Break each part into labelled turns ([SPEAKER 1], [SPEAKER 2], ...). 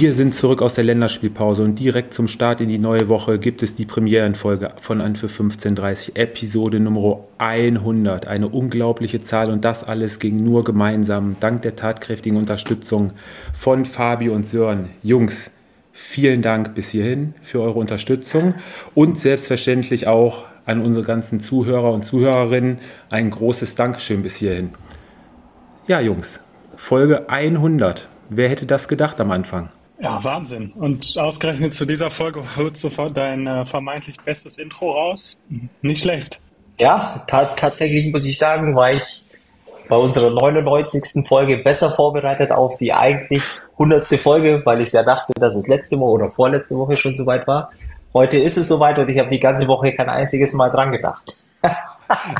[SPEAKER 1] Wir sind zurück aus der Länderspielpause und direkt zum Start in die neue Woche gibt es die Premierenfolge von An für 1530, Episode Nummer 100. Eine unglaubliche Zahl und das alles ging nur gemeinsam, dank der tatkräftigen Unterstützung von Fabi und Sören. Jungs, vielen Dank bis hierhin für eure Unterstützung und selbstverständlich auch an unsere ganzen Zuhörer und Zuhörerinnen ein großes Dankeschön bis hierhin. Ja, Jungs, Folge 100. Wer hätte das gedacht am Anfang?
[SPEAKER 2] Ja, Wahnsinn. Und ausgerechnet zu dieser Folge holt sofort dein äh, vermeintlich bestes Intro raus. Nicht schlecht.
[SPEAKER 3] Ja, ta tatsächlich muss ich sagen, war ich bei unserer 99. Folge besser vorbereitet auf die eigentlich 100. Folge, weil ich ja dachte, dass es letzte Woche oder vorletzte Woche schon soweit war. Heute ist es soweit und ich habe die ganze Woche kein einziges Mal dran gedacht.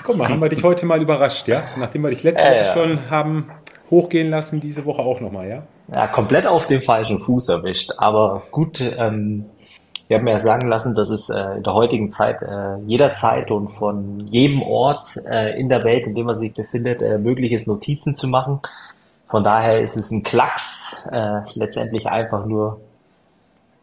[SPEAKER 1] Guck mal, haben wir dich heute mal überrascht, ja? Nachdem wir dich letzte äh, Woche ja. schon haben hochgehen lassen, diese Woche auch nochmal, ja?
[SPEAKER 3] Ja, komplett auf dem falschen Fuß erwischt. Aber gut, ähm, wir haben ja sagen lassen, dass es äh, in der heutigen Zeit äh, jederzeit und von jedem Ort äh, in der Welt, in dem man sich befindet, äh, möglich ist, Notizen zu machen. Von daher ist es ein Klacks, äh, letztendlich einfach nur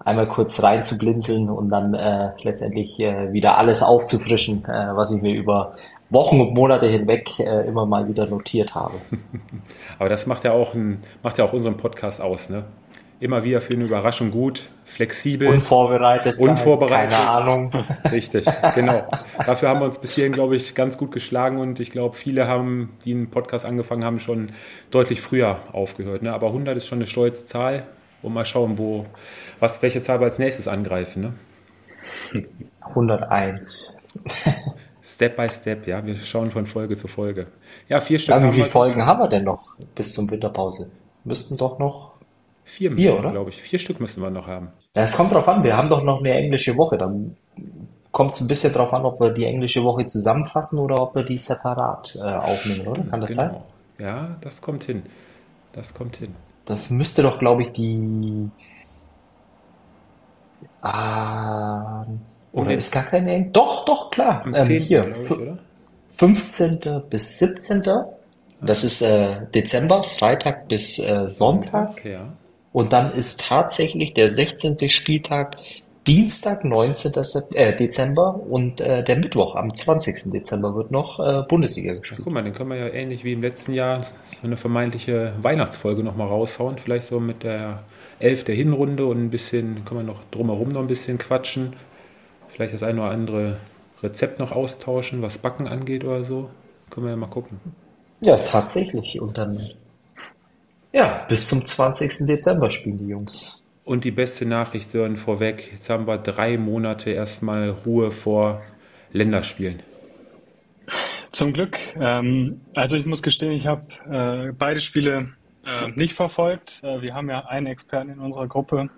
[SPEAKER 3] einmal kurz rein zu blinzeln und dann äh, letztendlich äh, wieder alles aufzufrischen, äh, was ich mir über Wochen und Monate hinweg äh, immer mal wieder notiert habe.
[SPEAKER 1] Aber das macht ja auch, ein, macht ja auch unseren Podcast aus, ne? Immer wieder für eine Überraschung gut, flexibel.
[SPEAKER 3] Unvorbereitet.
[SPEAKER 1] Unvorbereitet.
[SPEAKER 3] Keine Ahnung.
[SPEAKER 1] Richtig, genau. Dafür haben wir uns bis hierhin, glaube ich, ganz gut geschlagen und ich glaube, viele haben, die einen Podcast angefangen haben, schon deutlich früher aufgehört. Ne? Aber 100 ist schon eine stolze Zahl und mal schauen, wo, was, welche Zahl wir als nächstes angreifen.
[SPEAKER 3] Ne? 101.
[SPEAKER 1] Step by Step, ja. Wir schauen von Folge zu Folge. Ja, vier
[SPEAKER 3] Stück. wie viele Folgen haben wir denn noch bis zum Winterpause? Müssten doch noch
[SPEAKER 1] vier, vier oder? glaube ich. Vier Stück müssen wir noch haben.
[SPEAKER 3] Ja, es kommt drauf an. Wir haben doch noch eine englische Woche. Dann kommt es ein bisschen drauf an, ob wir die englische Woche zusammenfassen oder ob wir die separat äh, aufnehmen, oder? Kann das genau. sein?
[SPEAKER 1] Ja, das kommt hin. Das kommt hin.
[SPEAKER 3] Das müsste doch, glaube ich, die. Ah, oder ist gar keine Eng Doch, doch, klar.
[SPEAKER 1] Am 10. Ähm, hier. Ich, oder?
[SPEAKER 3] 15. bis 17. Das ist äh, Dezember, Freitag bis äh, Sonntag.
[SPEAKER 1] Ja.
[SPEAKER 3] Und dann ist tatsächlich der 16. Spieltag Dienstag, 19. Äh, Dezember und äh, der Mittwoch am 20. Dezember wird noch äh, Bundesliga gespielt.
[SPEAKER 1] Guck mal, dann können wir ja ähnlich wie im letzten Jahr eine vermeintliche Weihnachtsfolge nochmal raushauen. Vielleicht so mit der 11 der Hinrunde und ein bisschen, können wir noch drumherum noch ein bisschen quatschen. Vielleicht das eine oder andere Rezept noch austauschen, was Backen angeht oder so. Können wir ja mal gucken.
[SPEAKER 3] Ja, tatsächlich. Und dann, ja, bis zum 20. Dezember spielen die Jungs.
[SPEAKER 1] Und die beste Nachricht, Sören, vorweg. Jetzt haben wir drei Monate erstmal Ruhe vor Länderspielen.
[SPEAKER 2] Zum Glück. Ähm, also ich muss gestehen, ich habe äh, beide Spiele äh, nicht verfolgt. Äh, wir haben ja einen Experten in unserer Gruppe,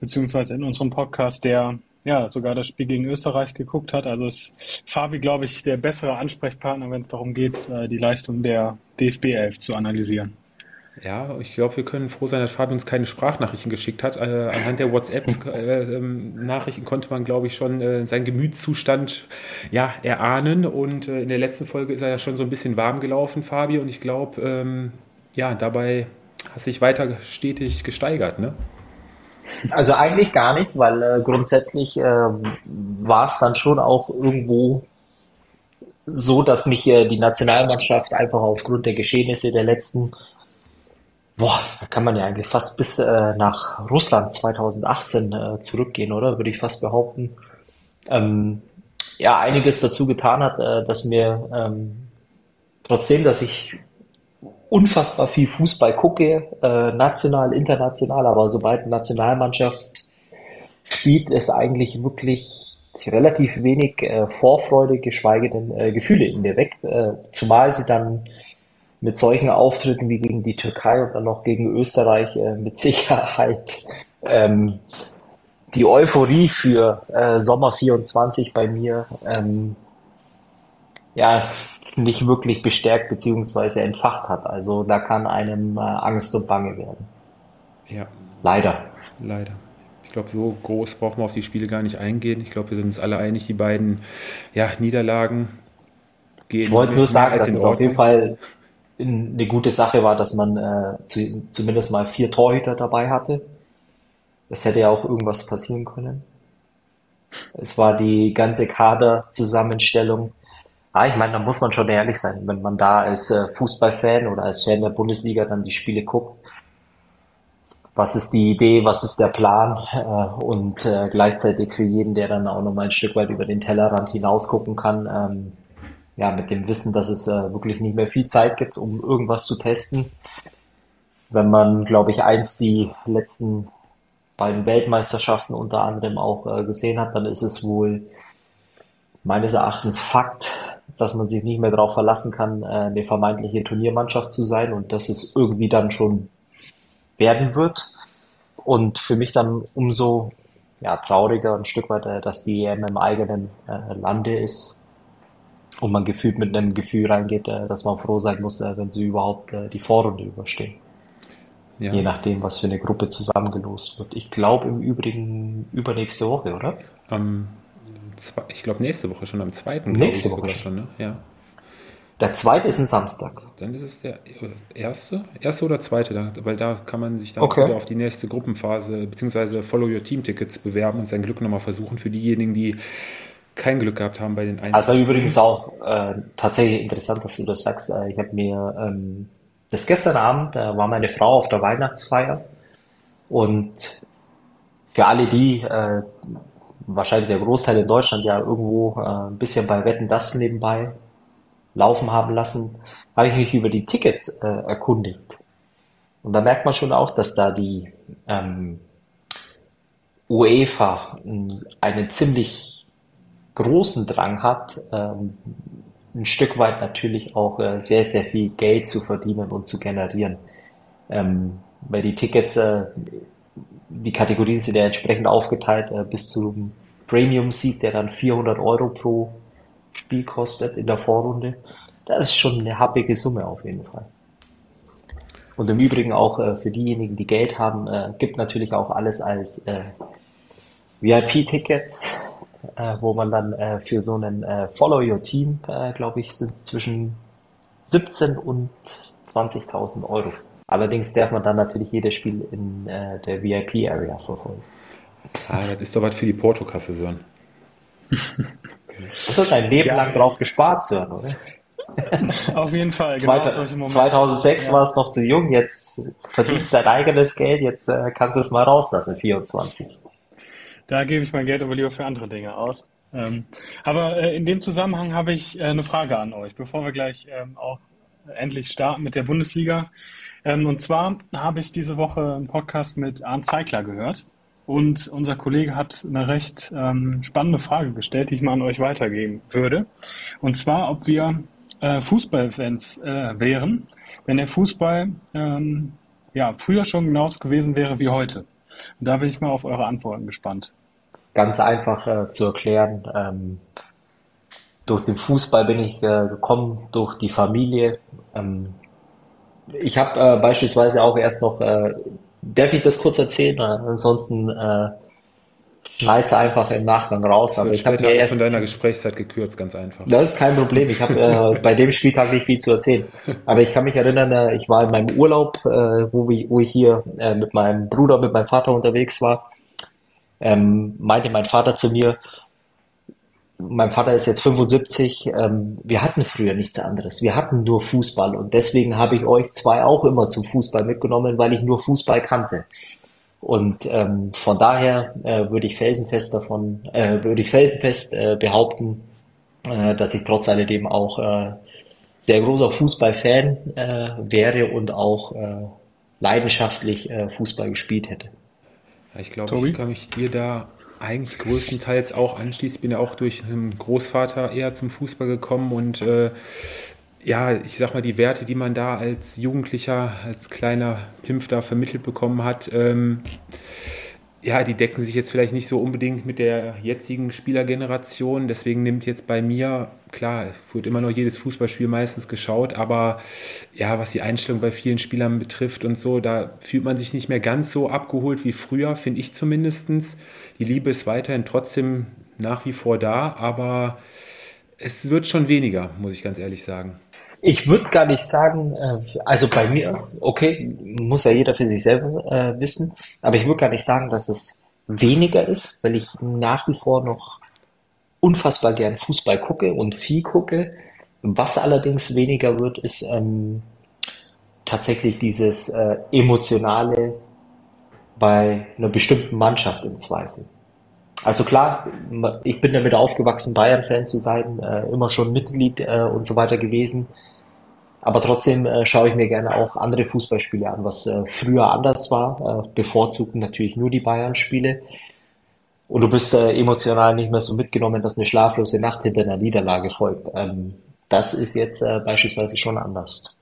[SPEAKER 2] beziehungsweise in unserem Podcast, der ja, sogar das Spiel gegen Österreich geguckt hat. Also ist Fabi, glaube ich, der bessere Ansprechpartner, wenn es darum geht, äh, die Leistung der DFB 11 zu analysieren.
[SPEAKER 1] Ja, ich glaube, wir können froh sein, dass Fabi uns keine Sprachnachrichten geschickt hat. Äh, anhand der WhatsApp-Nachrichten äh, ähm, konnte man, glaube ich, schon äh, seinen Gemütszustand ja, erahnen. Und äh, in der letzten Folge ist er ja schon so ein bisschen warm gelaufen, Fabi. Und ich glaube, ähm, ja, dabei hat sich weiter stetig gesteigert, ne?
[SPEAKER 3] Also eigentlich gar nicht, weil äh, grundsätzlich äh, war es dann schon auch irgendwo so, dass mich äh, die Nationalmannschaft einfach aufgrund der Geschehnisse der letzten, boah, da kann man ja eigentlich fast bis äh, nach Russland 2018 äh, zurückgehen, oder? Würde ich fast behaupten. Ähm, ja, einiges dazu getan hat, äh, dass mir ähm, trotzdem, dass ich unfassbar viel Fußball gucke, äh, national, international, aber sobald eine Nationalmannschaft spielt, ist eigentlich wirklich relativ wenig äh, Vorfreude, geschweige denn äh, Gefühle in mir weg. Äh, zumal sie dann mit solchen Auftritten wie gegen die Türkei und dann noch gegen Österreich äh, mit Sicherheit ähm, die Euphorie für äh, Sommer 24 bei mir ähm, ja nicht wirklich bestärkt bzw. entfacht hat. Also da kann einem äh, Angst und Bange werden.
[SPEAKER 1] Ja.
[SPEAKER 3] Leider.
[SPEAKER 1] Leider. Ich glaube, so groß brauchen wir auf die Spiele gar nicht eingehen. Ich glaube, wir sind uns alle einig, die beiden ja, Niederlagen
[SPEAKER 3] gehen. Ich wollte nur sagen, dass es auf jeden Fall eine gute Sache war, dass man äh, zu, zumindest mal vier Torhüter dabei hatte. es hätte ja auch irgendwas passieren können. Es war die ganze Kaderzusammenstellung. Ah, ich meine, da muss man schon ehrlich sein, wenn man da als äh, Fußballfan oder als Fan der Bundesliga dann die Spiele guckt. Was ist die Idee, was ist der Plan? Äh, und äh, gleichzeitig für jeden, der dann auch noch mal ein Stück weit über den Tellerrand hinaus gucken kann, ähm, ja, mit dem Wissen, dass es wirklich nicht mehr viel Zeit gibt, um irgendwas zu testen. Wenn man, glaube ich, eins die letzten beiden Weltmeisterschaften unter anderem auch gesehen hat, dann ist es wohl meines Erachtens Fakt, dass man sich nicht mehr darauf verlassen kann, äh, eine vermeintliche Turniermannschaft zu sein und dass es irgendwie dann schon werden wird. Und für mich dann umso ja, trauriger ein Stück weit, äh, dass die EM im eigenen äh, Lande ist und man gefühlt mit einem Gefühl reingeht, äh, dass man froh sein muss, äh, wenn sie überhaupt die Vorrunde überstehen. Ja. Je nachdem, was für eine Gruppe zusammengelost wird. Ich glaube im Übrigen übernächste Woche, oder?
[SPEAKER 1] Um, ich glaube nächste Woche schon, am zweiten.
[SPEAKER 3] Nächste Woche schon, ne? Ja. Der zweite ist ein Samstag.
[SPEAKER 1] Dann ist es der erste, erste oder zweite, weil da kann man sich dann okay. wieder auf die nächste Gruppenphase bzw. Follow Your Team Tickets bewerben und sein Glück nochmal versuchen für diejenigen, die kein Glück gehabt haben bei den
[SPEAKER 3] Einzelnen. Also übrigens auch äh, tatsächlich interessant, dass du das sagst. Äh, ich habe mir ähm, das gestern Abend, da war meine Frau auf der Weihnachtsfeier und für alle die, äh, wahrscheinlich der Großteil in Deutschland ja irgendwo äh, ein bisschen bei Wetten das nebenbei laufen haben lassen, habe ich mich über die Tickets äh, erkundigt. Und da merkt man schon auch, dass da die ähm, UEFA einen ziemlich großen Drang hat, ähm, ein Stück weit natürlich auch äh, sehr, sehr viel Geld zu verdienen und zu generieren. Ähm, weil die Tickets, äh, die Kategorien sind ja entsprechend aufgeteilt äh, bis zum Premium Seat, der dann 400 Euro pro Spiel kostet in der Vorrunde. Das ist schon eine happige Summe auf jeden Fall. Und im Übrigen auch äh, für diejenigen, die Geld haben, äh, gibt natürlich auch alles als äh, VIP-Tickets äh, wo man dann äh, für so einen äh, Follow Your Team, äh, glaube ich, sind es zwischen 17 und 20.000 Euro. Allerdings darf man dann natürlich jedes Spiel in äh, der VIP-Area verfolgen.
[SPEAKER 1] Ah, das ist doch was für die Portokasse, Sören.
[SPEAKER 3] Hast du dein Leben ja. lang drauf gespart, Sören, oder?
[SPEAKER 2] Auf jeden Fall.
[SPEAKER 3] Genau 2006 ja. war es noch zu jung, jetzt verdienst dein eigenes Geld, jetzt äh, kannst du es mal rauslassen, 24.
[SPEAKER 2] Da gebe ich mein Geld aber lieber für andere Dinge aus. Ähm, aber äh, in dem Zusammenhang habe ich äh, eine Frage an euch, bevor wir gleich ähm, auch endlich starten mit der Bundesliga. Ähm, und zwar habe ich diese Woche einen Podcast mit Arndt Zeigler gehört. Und unser Kollege hat eine recht ähm, spannende Frage gestellt, die ich mal an euch weitergeben würde. Und zwar, ob wir äh, Fußballfans äh, wären, wenn der Fußball ähm, ja, früher schon genauso gewesen wäre wie heute. Und da bin ich mal auf eure Antworten gespannt.
[SPEAKER 3] Ganz einfach äh, zu erklären. Ähm, durch den Fußball bin ich äh, gekommen, durch die Familie. Ich habe äh, beispielsweise auch erst noch, äh, darf ich das kurz erzählen? Ansonsten äh, schneid's einfach im Nachgang raus.
[SPEAKER 1] Aber ich habe mir erst von deiner Gesprächszeit gekürzt, ganz einfach.
[SPEAKER 3] Das ist kein Problem. Ich habe äh, bei dem Spieltag nicht viel zu erzählen. Aber ich kann mich erinnern, äh, ich war in meinem Urlaub, äh, wo, ich, wo ich hier äh, mit meinem Bruder, mit meinem Vater unterwegs war. Ähm, meinte mein Vater zu mir, mein Vater ist jetzt 75, ähm, wir hatten früher nichts anderes. Wir hatten nur Fußball und deswegen habe ich euch zwei auch immer zum Fußball mitgenommen, weil ich nur Fußball kannte. Und ähm, von daher äh, würde ich felsenfest davon, äh, würde ich felsenfest äh, behaupten, äh, dass ich trotz alledem auch äh, sehr großer Fußballfan äh, wäre und auch äh, leidenschaftlich äh, Fußball gespielt hätte.
[SPEAKER 1] Ich glaube, ich kann mich dir da eigentlich größtenteils auch anschließen. Ich bin ja auch durch einen Großvater eher zum Fußball gekommen und äh, ja, ich sag mal, die Werte, die man da als Jugendlicher, als kleiner Pimpf da vermittelt bekommen hat, ähm, ja, die decken sich jetzt vielleicht nicht so unbedingt mit der jetzigen Spielergeneration. Deswegen nimmt jetzt bei mir, klar, wird immer noch jedes Fußballspiel meistens geschaut, aber ja, was die Einstellung bei vielen Spielern betrifft und so, da fühlt man sich nicht mehr ganz so abgeholt wie früher, finde ich zumindest. Die Liebe ist weiterhin trotzdem nach wie vor da, aber es wird schon weniger, muss ich ganz ehrlich sagen.
[SPEAKER 3] Ich würde gar nicht sagen, äh, also bei mir, okay, muss ja jeder für sich selber äh, wissen, aber ich würde gar nicht sagen, dass es weniger ist, weil ich nach wie vor noch unfassbar gern Fußball gucke und viel gucke. Was allerdings weniger wird, ist ähm, tatsächlich dieses äh, emotionale bei einer bestimmten Mannschaft im Zweifel. Also klar, ich bin damit aufgewachsen, Bayern-Fan zu sein, äh, immer schon Mitglied äh, und so weiter gewesen. Aber trotzdem äh, schaue ich mir gerne auch andere Fußballspiele an, was äh, früher anders war. Äh, bevorzugt natürlich nur die Bayern-Spiele. Und du bist äh, emotional nicht mehr so mitgenommen, dass eine schlaflose Nacht hinter einer Niederlage folgt. Ähm, das ist jetzt beispielsweise schon anders.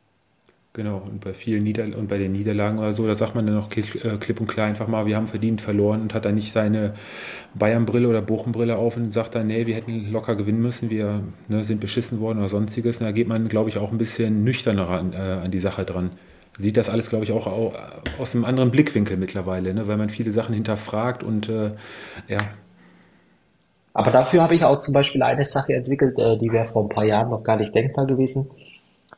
[SPEAKER 1] Genau, und bei vielen Nieder und bei den Niederlagen oder so, da sagt man dann noch äh, klipp und klar einfach mal, wir haben verdient verloren und hat dann nicht seine Bayern-Brille oder Bochum-Brille auf und sagt dann, nee, wir hätten locker gewinnen müssen, wir ne, sind beschissen worden oder sonstiges. Und da geht man, glaube ich, auch ein bisschen nüchterner an, äh, an die Sache dran. Sieht das alles, glaube ich, auch aus einem anderen Blickwinkel mittlerweile, ne, weil man viele Sachen hinterfragt und äh, ja.
[SPEAKER 3] Aber dafür habe ich auch zum Beispiel eine Sache entwickelt, äh, die wäre vor ein paar Jahren noch gar nicht denkbar gewesen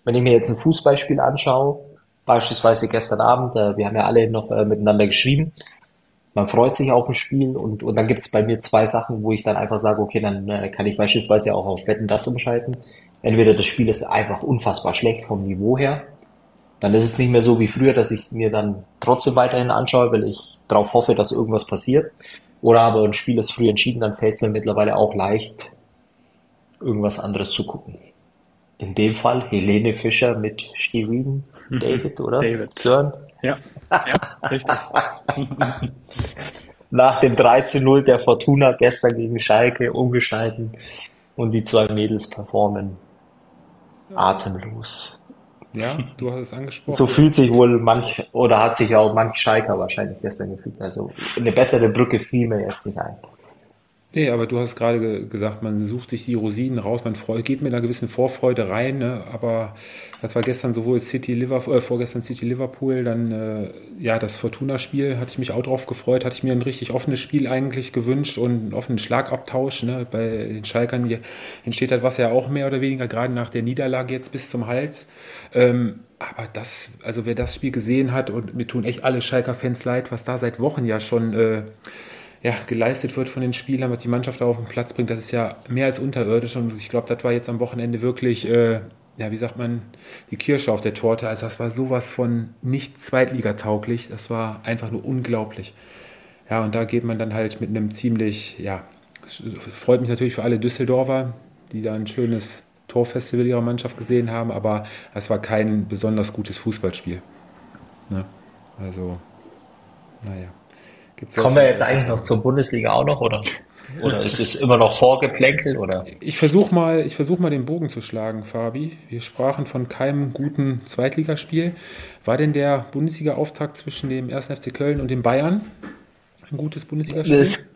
[SPEAKER 3] wenn ich mir jetzt ein Fußballspiel anschaue, beispielsweise gestern Abend, äh, wir haben ja alle noch äh, miteinander geschrieben, man freut sich auf ein Spiel und, und dann gibt es bei mir zwei Sachen, wo ich dann einfach sage, okay, dann äh, kann ich beispielsweise auch auf Wetten das umschalten. Entweder das Spiel ist einfach unfassbar schlecht vom Niveau her, dann ist es nicht mehr so wie früher, dass ich es mir dann trotzdem weiterhin anschaue, weil ich darauf hoffe, dass irgendwas passiert. Oder aber ein Spiel ist früh entschieden, dann fällt es mir mittlerweile auch leicht, irgendwas anderes zu gucken. In dem Fall Helene Fischer mit Shirin mhm. David, oder?
[SPEAKER 2] David. Sören? Ja, ja richtig.
[SPEAKER 3] Nach dem 13-0 der Fortuna gestern gegen Schalke umgeschalten und die zwei Mädels performen atemlos.
[SPEAKER 1] Ja, du hast es angesprochen.
[SPEAKER 3] So fühlt sich wohl manch, oder hat sich auch manch Schalker wahrscheinlich gestern gefühlt. Also eine bessere Brücke fiel mir jetzt nicht ein.
[SPEAKER 1] Nee, aber du hast gerade ge gesagt, man sucht sich die Rosinen raus, man geht mit einer gewissen Vorfreude rein, ne? aber das war gestern sowohl City Liverpool, äh, vorgestern City Liverpool, dann äh, ja das Fortuna-Spiel, hatte ich mich auch drauf gefreut, hatte ich mir ein richtig offenes Spiel eigentlich gewünscht und einen offenen Schlagabtausch. Ne? Bei den Schalkern entsteht das was ja auch mehr oder weniger, gerade nach der Niederlage jetzt bis zum Hals. Ähm, aber das, also wer das Spiel gesehen hat, und mir tun echt alle Schalker-Fans leid, was da seit Wochen ja schon äh, ja, geleistet wird von den Spielern, was die Mannschaft da auf den Platz bringt, das ist ja mehr als unterirdisch. Und ich glaube, das war jetzt am Wochenende wirklich, äh, ja, wie sagt man, die Kirsche auf der Torte. Also das war sowas von nicht zweitligatauglich. Das war einfach nur unglaublich. Ja, und da geht man dann halt mit einem ziemlich, ja, freut mich natürlich für alle Düsseldorfer, die da ein schönes Torfestival ihrer Mannschaft gesehen haben, aber es war kein besonders gutes Fußballspiel. Ne? Also, naja.
[SPEAKER 3] Gibt's Kommen wir jetzt eigentlich noch zur Bundesliga auch noch, oder? Oder ist es immer noch Vorgeplänkel? Oder?
[SPEAKER 1] Ich versuche mal, versuch mal den Bogen zu schlagen, Fabi. Wir sprachen von keinem guten Zweitligaspiel. War denn der Bundesliga-Auftakt zwischen dem 1. FC Köln und dem Bayern ein gutes Bundesligaspiel?
[SPEAKER 3] Es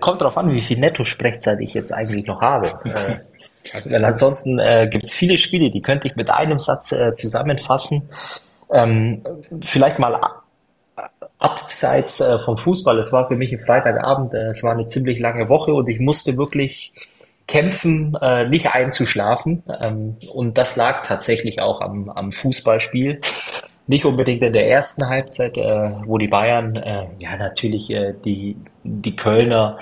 [SPEAKER 3] kommt darauf an, wie viel Netto-Sprechzeit ich jetzt eigentlich noch habe. äh, weil ansonsten äh, gibt es viele Spiele, die könnte ich mit einem Satz äh, zusammenfassen. Ähm, vielleicht mal abseits äh, vom Fußball. Es war für mich ein Freitagabend, äh, es war eine ziemlich lange Woche und ich musste wirklich kämpfen, äh, nicht einzuschlafen. Ähm, und das lag tatsächlich auch am, am Fußballspiel. Nicht unbedingt in der ersten Halbzeit, äh, wo die Bayern, äh, ja natürlich äh, die, die Kölner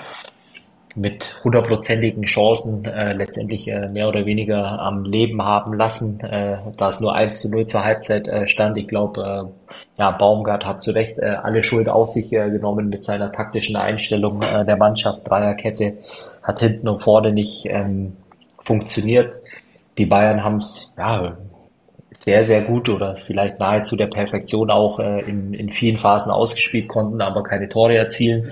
[SPEAKER 3] mit hundertprozentigen Chancen äh, letztendlich äh, mehr oder weniger am Leben haben lassen, äh, da es nur 1 zu 0 zur Halbzeit äh, stand. Ich glaube, äh, ja, Baumgart hat zu Recht äh, alle Schuld auf sich äh, genommen mit seiner taktischen Einstellung äh, der Mannschaft. Dreierkette hat hinten und vorne nicht ähm, funktioniert. Die Bayern haben es ja, sehr, sehr gut oder vielleicht nahezu der Perfektion auch äh, in, in vielen Phasen ausgespielt konnten, aber keine Tore erzielen.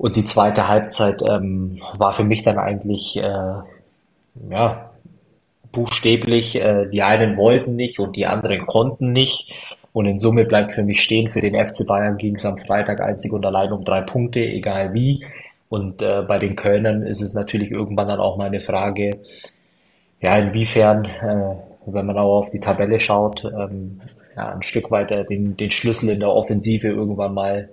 [SPEAKER 3] Und die zweite Halbzeit ähm, war für mich dann eigentlich äh, ja, buchstäblich, äh, die einen wollten nicht und die anderen konnten nicht. Und in Summe bleibt für mich stehen, für den FC Bayern ging es am Freitag einzig und allein um drei Punkte, egal wie. Und äh, bei den Kölnern ist es natürlich irgendwann dann auch mal eine Frage, ja, inwiefern, äh, wenn man auch auf die Tabelle schaut, ähm, ja, ein Stück weiter den, den Schlüssel in der Offensive irgendwann mal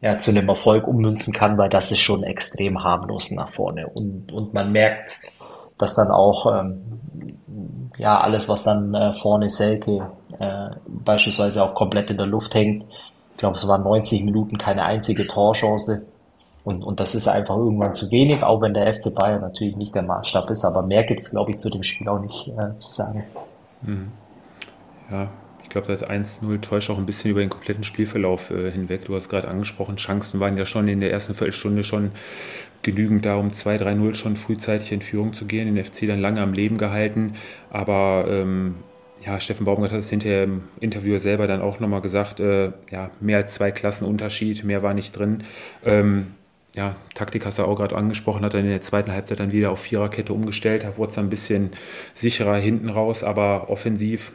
[SPEAKER 3] ja, zu einem Erfolg ummünzen kann, weil das ist schon extrem harmlos nach vorne. Und, und man merkt, dass dann auch ähm, ja, alles, was dann äh, vorne Selke äh, beispielsweise auch komplett in der Luft hängt. Ich glaube, es waren 90 Minuten keine einzige Torchance. Und, und das ist einfach irgendwann zu wenig, auch wenn der FC Bayern natürlich nicht der Maßstab ist. Aber mehr gibt es, glaube ich, zu dem Spiel auch nicht äh, zu sagen. Mhm.
[SPEAKER 1] Ja, ich glaube, das 1-0 täuscht auch ein bisschen über den kompletten Spielverlauf äh, hinweg. Du hast gerade angesprochen, Chancen waren ja schon in der ersten Viertelstunde schon genügend da, um 2-3-0 schon frühzeitig in Führung zu gehen, den FC dann lange am Leben gehalten. Aber ähm, ja, Steffen Baumgart hat es hinterher im Interview selber dann auch nochmal gesagt, äh, ja, mehr als zwei Klassen Unterschied, mehr war nicht drin. Ähm, ja, Taktik hast du auch gerade angesprochen, hat er in der zweiten Halbzeit dann wieder auf Viererkette umgestellt, wurde es dann ein bisschen sicherer hinten raus, aber offensiv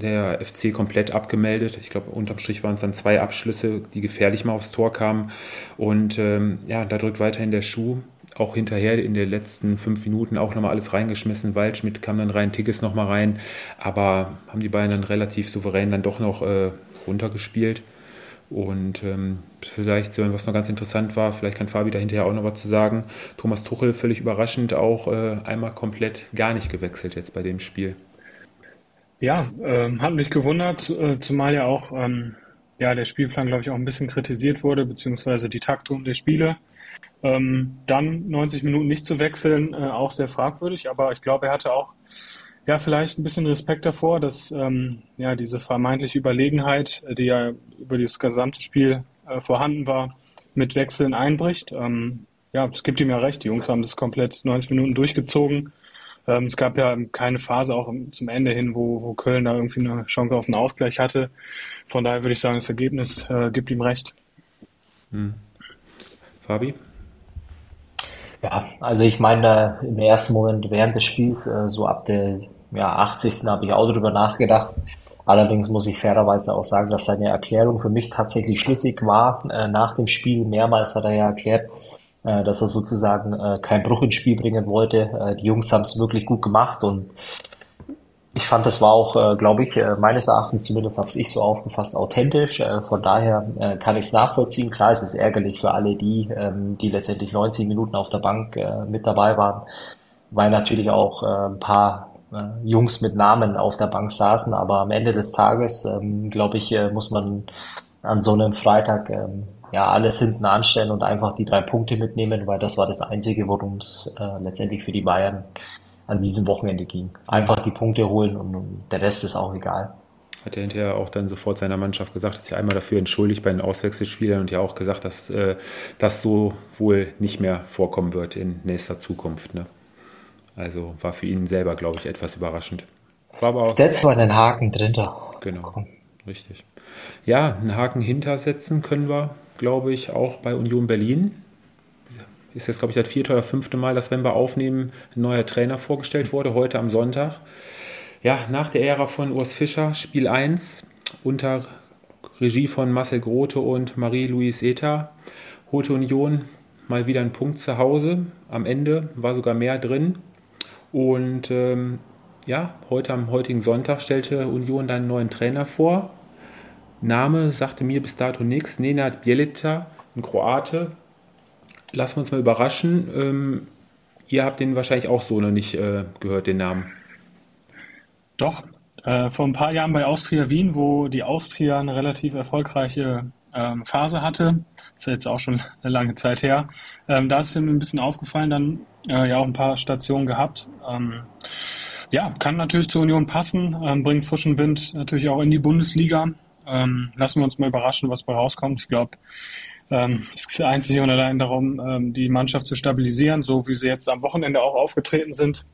[SPEAKER 1] der FC komplett abgemeldet. Ich glaube, unterm Strich waren es dann zwei Abschlüsse, die gefährlich mal aufs Tor kamen. Und ähm, ja, da drückt weiterhin der Schuh. Auch hinterher in den letzten fünf Minuten auch nochmal alles reingeschmissen. Waldschmidt kam dann rein, Tickets nochmal rein. Aber haben die beiden dann relativ souverän dann doch noch äh, runtergespielt. Und ähm, vielleicht, was noch ganz interessant war, vielleicht kann Fabi da hinterher auch noch was zu sagen. Thomas Tuchel völlig überraschend auch äh, einmal komplett gar nicht gewechselt jetzt bei dem Spiel.
[SPEAKER 2] Ja, äh, hat mich gewundert, äh, zumal ja auch ähm, ja, der Spielplan, glaube ich, auch ein bisschen kritisiert wurde, beziehungsweise die Taktung der Spiele. Ähm, dann 90 Minuten nicht zu wechseln, äh, auch sehr fragwürdig, aber ich glaube, er hatte auch ja, vielleicht ein bisschen Respekt davor, dass ähm, ja diese vermeintliche Überlegenheit, äh, die ja über das gesamte Spiel äh, vorhanden war, mit Wechseln einbricht. Ähm, ja, es gibt ihm ja recht, die Jungs haben das komplett 90 Minuten durchgezogen. Ähm, es gab ja keine Phase auch zum Ende hin, wo, wo Köln da irgendwie eine Chance auf einen Ausgleich hatte. Von daher würde ich sagen, das Ergebnis äh, gibt ihm recht. Hm.
[SPEAKER 1] Fabi?
[SPEAKER 3] Ja, also ich meine, im ersten Moment während des Spiels, äh, so ab der ja, 80. habe ich auch drüber nachgedacht. Allerdings muss ich fairerweise auch sagen, dass seine Erklärung für mich tatsächlich schlüssig war. Äh, nach dem Spiel mehrmals hat er ja erklärt, äh, dass er sozusagen äh, keinen Bruch ins Spiel bringen wollte. Äh, die Jungs haben es wirklich gut gemacht und ich fand, das war auch, äh, glaube ich, äh, meines Erachtens, zumindest habe ich so aufgefasst, authentisch. Von daher kann ich es nachvollziehen. Klar, es ist ärgerlich für alle die, ähm, die letztendlich 90 Minuten auf der Bank mit dabei waren, weil natürlich auch ein paar Jungs mit Namen auf der Bank saßen. Aber am Ende des Tages, ähm, glaube ich, äh, muss man an so einem Freitag ähm, ja alles hinten anstellen und einfach die drei Punkte mitnehmen, weil das war das Einzige, worum es äh, letztendlich für die Bayern an diesem Wochenende ging. Einfach die Punkte holen und, und der Rest ist auch egal
[SPEAKER 1] hat er hinterher auch dann sofort seiner Mannschaft gesagt, hat sich einmal dafür entschuldigt bei den Auswechselspielern und ja auch gesagt, dass äh, das so wohl nicht mehr vorkommen wird in nächster Zukunft. Ne? Also war für ihn selber, glaube ich, etwas überraschend.
[SPEAKER 3] War aber auch Setz mal einen Haken drunter.
[SPEAKER 1] Genau, Komm. richtig. Ja, einen Haken hintersetzen können wir, glaube ich, auch bei Union Berlin. Ist jetzt, glaube ich, das vierte oder fünfte Mal, dass, wenn wir aufnehmen, ein neuer Trainer vorgestellt wurde, heute am Sonntag. Ja, nach der Ära von Urs Fischer, Spiel 1 unter Regie von Marcel Grote und Marie-Louise Eta, holte Union mal wieder einen Punkt zu Hause. Am Ende war sogar mehr drin. Und ähm, ja, heute am heutigen Sonntag stellte Union dann einen neuen Trainer vor. Name sagte mir bis dato nichts. Nenad Bjelica, ein Kroate. Lassen wir uns mal überraschen. Ähm, ihr habt den wahrscheinlich auch so noch nicht äh, gehört, den Namen.
[SPEAKER 2] Doch, äh, vor ein paar Jahren bei Austria Wien, wo die Austria eine relativ erfolgreiche ähm, Phase hatte. Ist ja jetzt auch schon eine lange Zeit her. Ähm, da ist mir ein bisschen aufgefallen, dann äh, ja auch ein paar Stationen gehabt. Ähm, ja, kann natürlich zur Union passen, ähm, bringt frischen Wind natürlich auch in die Bundesliga. Ähm, lassen wir uns mal überraschen, was bei rauskommt. Ich glaube, ähm, es geht einzig und allein darum, ähm, die Mannschaft zu stabilisieren, so wie sie jetzt am Wochenende auch aufgetreten sind.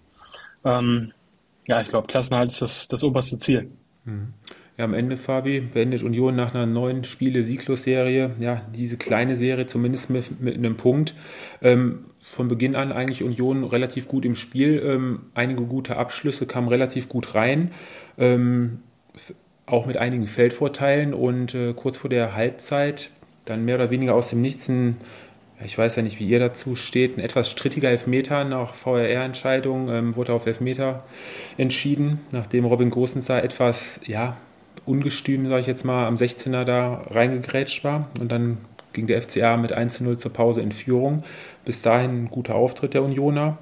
[SPEAKER 2] Ja, ich glaube, Klassenhalt ist das, das oberste Ziel.
[SPEAKER 1] Mhm. Ja, am Ende, Fabi, beendet Union nach einer neuen Spiele-Sieglos-Serie, ja, diese kleine Serie zumindest mit, mit einem Punkt. Ähm, von Beginn an eigentlich Union relativ gut im Spiel. Ähm, einige gute Abschlüsse kamen relativ gut rein. Ähm, auch mit einigen Feldvorteilen und äh, kurz vor der Halbzeit dann mehr oder weniger aus dem Nichts ein, ich weiß ja nicht, wie ihr dazu steht, ein etwas strittiger Elfmeter nach VRR-Entscheidung ähm, wurde auf Elfmeter entschieden, nachdem Robin Gosensar etwas, ja, ungestüm, sage ich jetzt mal, am 16er da reingegrätscht war. Und dann ging der FCA mit 1 zu 0 zur Pause in Führung. Bis dahin ein guter Auftritt der Unioner.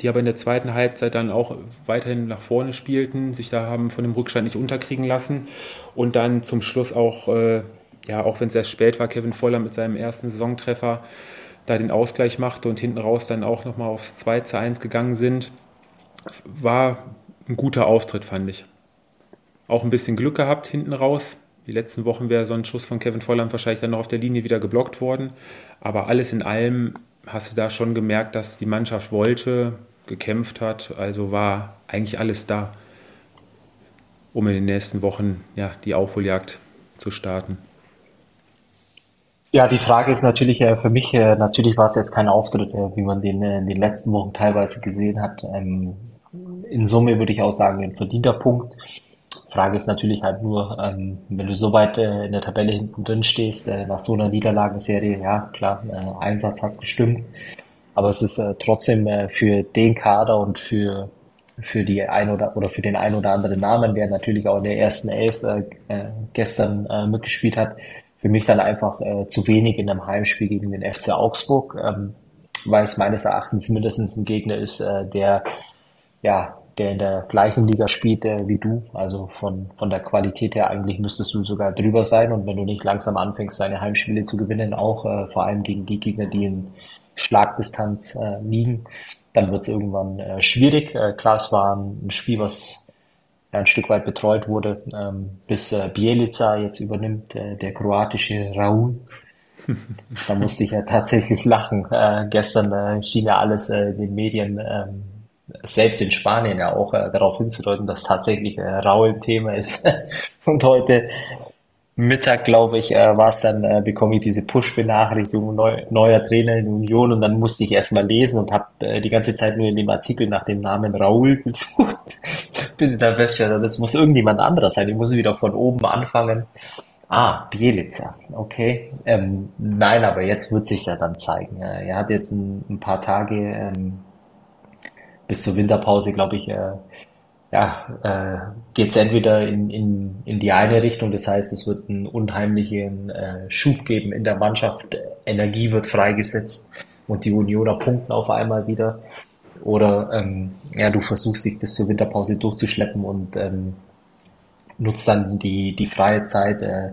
[SPEAKER 1] die aber in der zweiten Halbzeit dann auch weiterhin nach vorne spielten, sich da haben von dem Rückstand nicht unterkriegen lassen und dann zum Schluss auch, äh, ja, auch wenn es erst spät war, Kevin Voller mit seinem ersten Saisontreffer da den Ausgleich machte und hinten raus dann auch nochmal aufs 2 zu 1 gegangen sind, war ein guter Auftritt, fand ich. Auch ein bisschen Glück gehabt hinten raus. Die letzten Wochen wäre so ein Schuss von Kevin Volland wahrscheinlich dann noch auf der Linie wieder geblockt worden. Aber alles in allem hast du da schon gemerkt, dass die Mannschaft wollte, gekämpft hat. Also war eigentlich alles da, um in den nächsten Wochen ja, die Aufholjagd zu starten.
[SPEAKER 3] Ja, die Frage ist natürlich äh, für mich, äh, natürlich war es jetzt kein Auftritt, äh, wie man den in den letzten Wochen teilweise gesehen hat. Ähm, in Summe würde ich auch sagen, ein verdienter Punkt. Frage ist natürlich halt nur, ähm, wenn du so weit äh, in der Tabelle hinten drin stehst, äh, nach so einer Niederlagenserie, ja klar, äh, Einsatz hat gestimmt, aber es ist äh, trotzdem äh, für den Kader und für für die ein oder oder für den ein oder anderen Namen, der natürlich auch in der ersten Elf äh, äh, gestern mitgespielt hat, für mich dann einfach zu wenig in einem Heimspiel gegen den FC Augsburg, ähm, weil es meines Erachtens mindestens ein Gegner ist, äh, der ja der in der gleichen Liga spielt äh, wie du. Also von, von der Qualität her eigentlich müsstest du sogar drüber sein. Und wenn du nicht langsam anfängst, deine Heimspiele zu gewinnen, auch äh, vor allem gegen die Gegner, die in Schlagdistanz äh, liegen, dann wird es irgendwann äh, schwierig. Äh, klar, es war ein, ein Spiel, was ein Stück weit betreut wurde, ähm, bis äh, Bielica jetzt übernimmt, äh, der kroatische Raul. da musste ich ja tatsächlich lachen. Äh, gestern äh, schien ja alles äh, in den Medien ähm, selbst in Spanien ja auch äh, darauf hinzudeuten, dass tatsächlich äh, Rau im Thema ist. Und heute Mittag, glaube ich, äh, war es dann, äh, bekomme ich diese Push-Benachrichtigung, neu, neuer Trainer in Union und dann musste ich erstmal lesen und habe äh, die ganze Zeit nur in dem Artikel nach dem Namen Raul gesucht, bis ich dann feststelle, das muss irgendjemand anderes sein. Ich muss wieder von oben anfangen. Ah, Bielica, okay. Ähm, nein, aber jetzt wird sich ja dann zeigen. Er hat jetzt ein, ein paar Tage ähm, bis zur Winterpause, glaube ich, äh, ja, äh, geht es entweder in, in, in die eine Richtung, das heißt, es wird einen unheimlichen äh, Schub geben in der Mannschaft, Energie wird freigesetzt und die Unioner punkten auf einmal wieder. Oder ähm, ja, du versuchst dich bis zur Winterpause durchzuschleppen und ähm, nutzt dann die, die freie Zeit äh,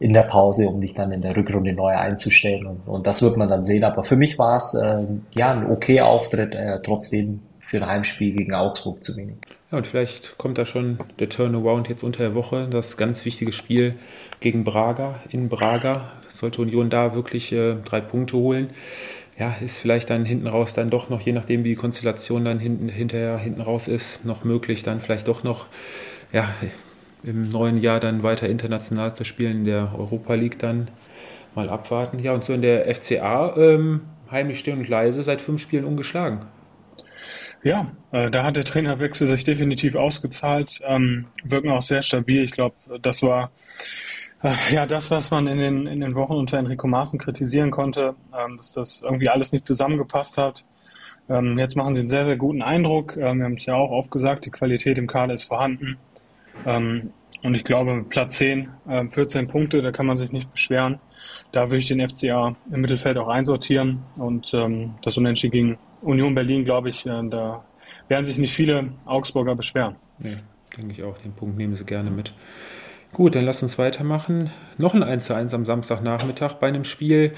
[SPEAKER 3] in der Pause, um dich dann in der Rückrunde neu einzustellen. Und, und das wird man dann sehen. Aber für mich war es äh, ja ein okay Auftritt, äh, trotzdem für ein Heimspiel gegen Augsburg zu wenig.
[SPEAKER 1] Ja, und vielleicht kommt da schon der Turnaround jetzt unter der Woche. Das ganz wichtige Spiel gegen Braga in Braga. Sollte Union da wirklich äh, drei Punkte holen. Ja, ist vielleicht dann hinten raus dann doch noch, je nachdem wie die Konstellation dann hinten, hinterher hinten raus ist, noch möglich, dann vielleicht doch noch ja, im neuen Jahr dann weiter international zu spielen, in der Europa League dann mal abwarten. Ja, und so in der FCA ähm, heimlich still und leise seit fünf Spielen ungeschlagen.
[SPEAKER 2] Ja, äh, da hat der Trainerwechsel sich definitiv ausgezahlt, ähm, wirken auch sehr stabil. Ich glaube, das war äh, ja das, was man in den, in den Wochen unter Enrico Maaßen kritisieren konnte, ähm, dass das irgendwie alles nicht zusammengepasst hat. Ähm, jetzt machen sie einen sehr, sehr guten Eindruck. Ähm, wir haben es ja auch oft gesagt, die Qualität im Kader ist vorhanden. Ähm, und ich glaube, Platz 10, äh, 14 Punkte, da kann man sich nicht beschweren. Da würde ich den FCA im Mittelfeld auch einsortieren und ähm, das Unentschieden gegen Union Berlin, glaube ich, äh, da werden sich nicht viele Augsburger beschweren.
[SPEAKER 1] Nee, denke ich auch. Den Punkt nehmen sie gerne mit. Gut, dann lass uns weitermachen. Noch ein 1 zu 1 am Samstagnachmittag bei einem Spiel,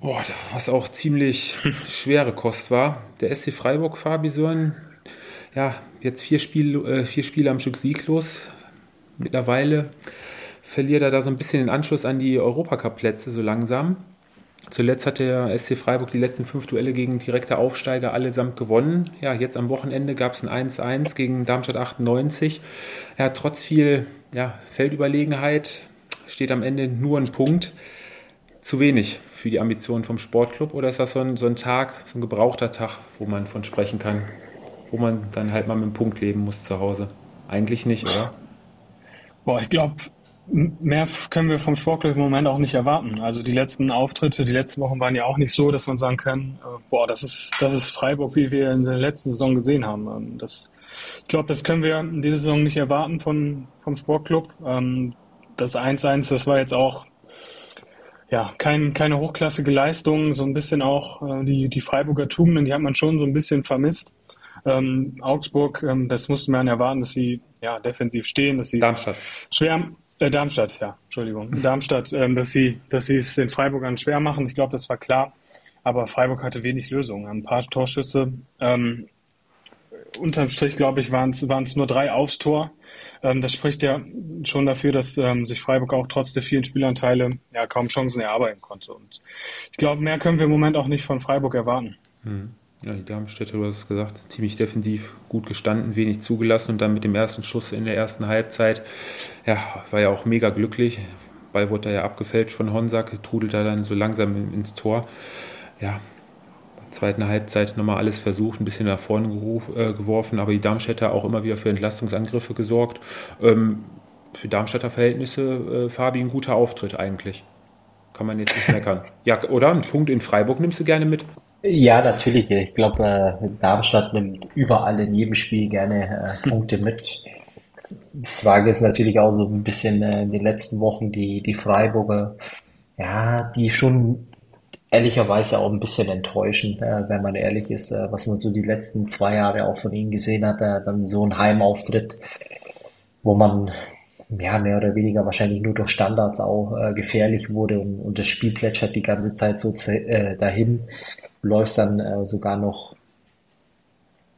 [SPEAKER 1] boah, was auch ziemlich schwere Kost war. Der SC Freiburg, Fabi Sören, ja, jetzt vier, Spiel, äh, vier Spiele am Stück sieglos. Mittlerweile verliert er da so ein bisschen den Anschluss an die Europacup-Plätze so langsam. Zuletzt hat der SC Freiburg die letzten fünf Duelle gegen direkte Aufsteiger allesamt gewonnen. Ja, jetzt am Wochenende gab es ein 1-1 gegen Darmstadt 98. Er hat trotz viel ja, Feldüberlegenheit steht am Ende nur ein Punkt. Zu wenig für die Ambitionen vom Sportclub oder ist das so ein, so ein Tag, so ein gebrauchter Tag, wo man von sprechen kann, wo man dann halt mal mit einem Punkt leben muss zu Hause? Eigentlich nicht, oder?
[SPEAKER 2] Boah, ich glaube, Mehr können wir vom Sportclub im Moment auch nicht erwarten. Also die letzten Auftritte, die letzten Wochen waren ja auch nicht so, dass man sagen kann, äh, boah, das ist, das ist Freiburg, wie wir in der letzten Saison gesehen haben. Ähm, das, ich glaube, das können wir in dieser Saison nicht erwarten von, vom Sportclub. Ähm, das 1-1, das war jetzt auch ja, kein, keine hochklassige Leistung, so ein bisschen auch äh, die, die Freiburger Tugenden, die hat man schon so ein bisschen vermisst. Ähm, Augsburg, ähm, das musste man erwarten, dass sie ja defensiv stehen, dass sie
[SPEAKER 1] Darmstadt.
[SPEAKER 2] schwer äh, Darmstadt, ja, Entschuldigung, Darmstadt, ähm, dass sie, dass sie es den Freiburgern schwer machen. Ich glaube, das war klar. Aber Freiburg hatte wenig Lösungen. Ein paar Torschüsse. Ähm, unterm Strich, glaube ich, waren es nur drei aufs Tor. Ähm, das spricht ja schon dafür, dass ähm, sich Freiburg auch trotz der vielen Spielanteile ja kaum Chancen erarbeiten konnte. Und ich glaube, mehr können wir im Moment auch nicht von Freiburg erwarten.
[SPEAKER 1] Hm. Ja, die Darmstädter, du hast es gesagt, ziemlich defensiv gut gestanden, wenig zugelassen und dann mit dem ersten Schuss in der ersten Halbzeit, ja, war ja auch mega glücklich. Ball wurde da ja abgefälscht von Honsack, trudelt da dann so langsam ins Tor. Ja, zweiten Halbzeit nochmal alles versucht, ein bisschen nach vorne äh, geworfen, aber die Darmstädter auch immer wieder für Entlastungsangriffe gesorgt. Ähm, für Darmstädter Verhältnisse, äh, Fabi, ein guter Auftritt eigentlich. Kann man jetzt nicht meckern. Ja, oder? Ein Punkt in Freiburg nimmst du gerne mit?
[SPEAKER 3] Ja, natürlich. Ich glaube, äh, Darmstadt nimmt überall in jedem Spiel gerne äh, Punkte mit. Die Frage ist natürlich auch so ein bisschen äh, in den letzten Wochen die, die Freiburger, ja, die schon ehrlicherweise auch ein bisschen enttäuschend, äh, wenn man ehrlich ist, äh, was man so die letzten zwei Jahre auch von ihnen gesehen hat, äh, dann so ein Heimauftritt, wo man ja mehr oder weniger wahrscheinlich nur durch Standards auch äh, gefährlich wurde und, und das Spiel plätschert die ganze Zeit so äh, dahin, läufst dann äh, sogar noch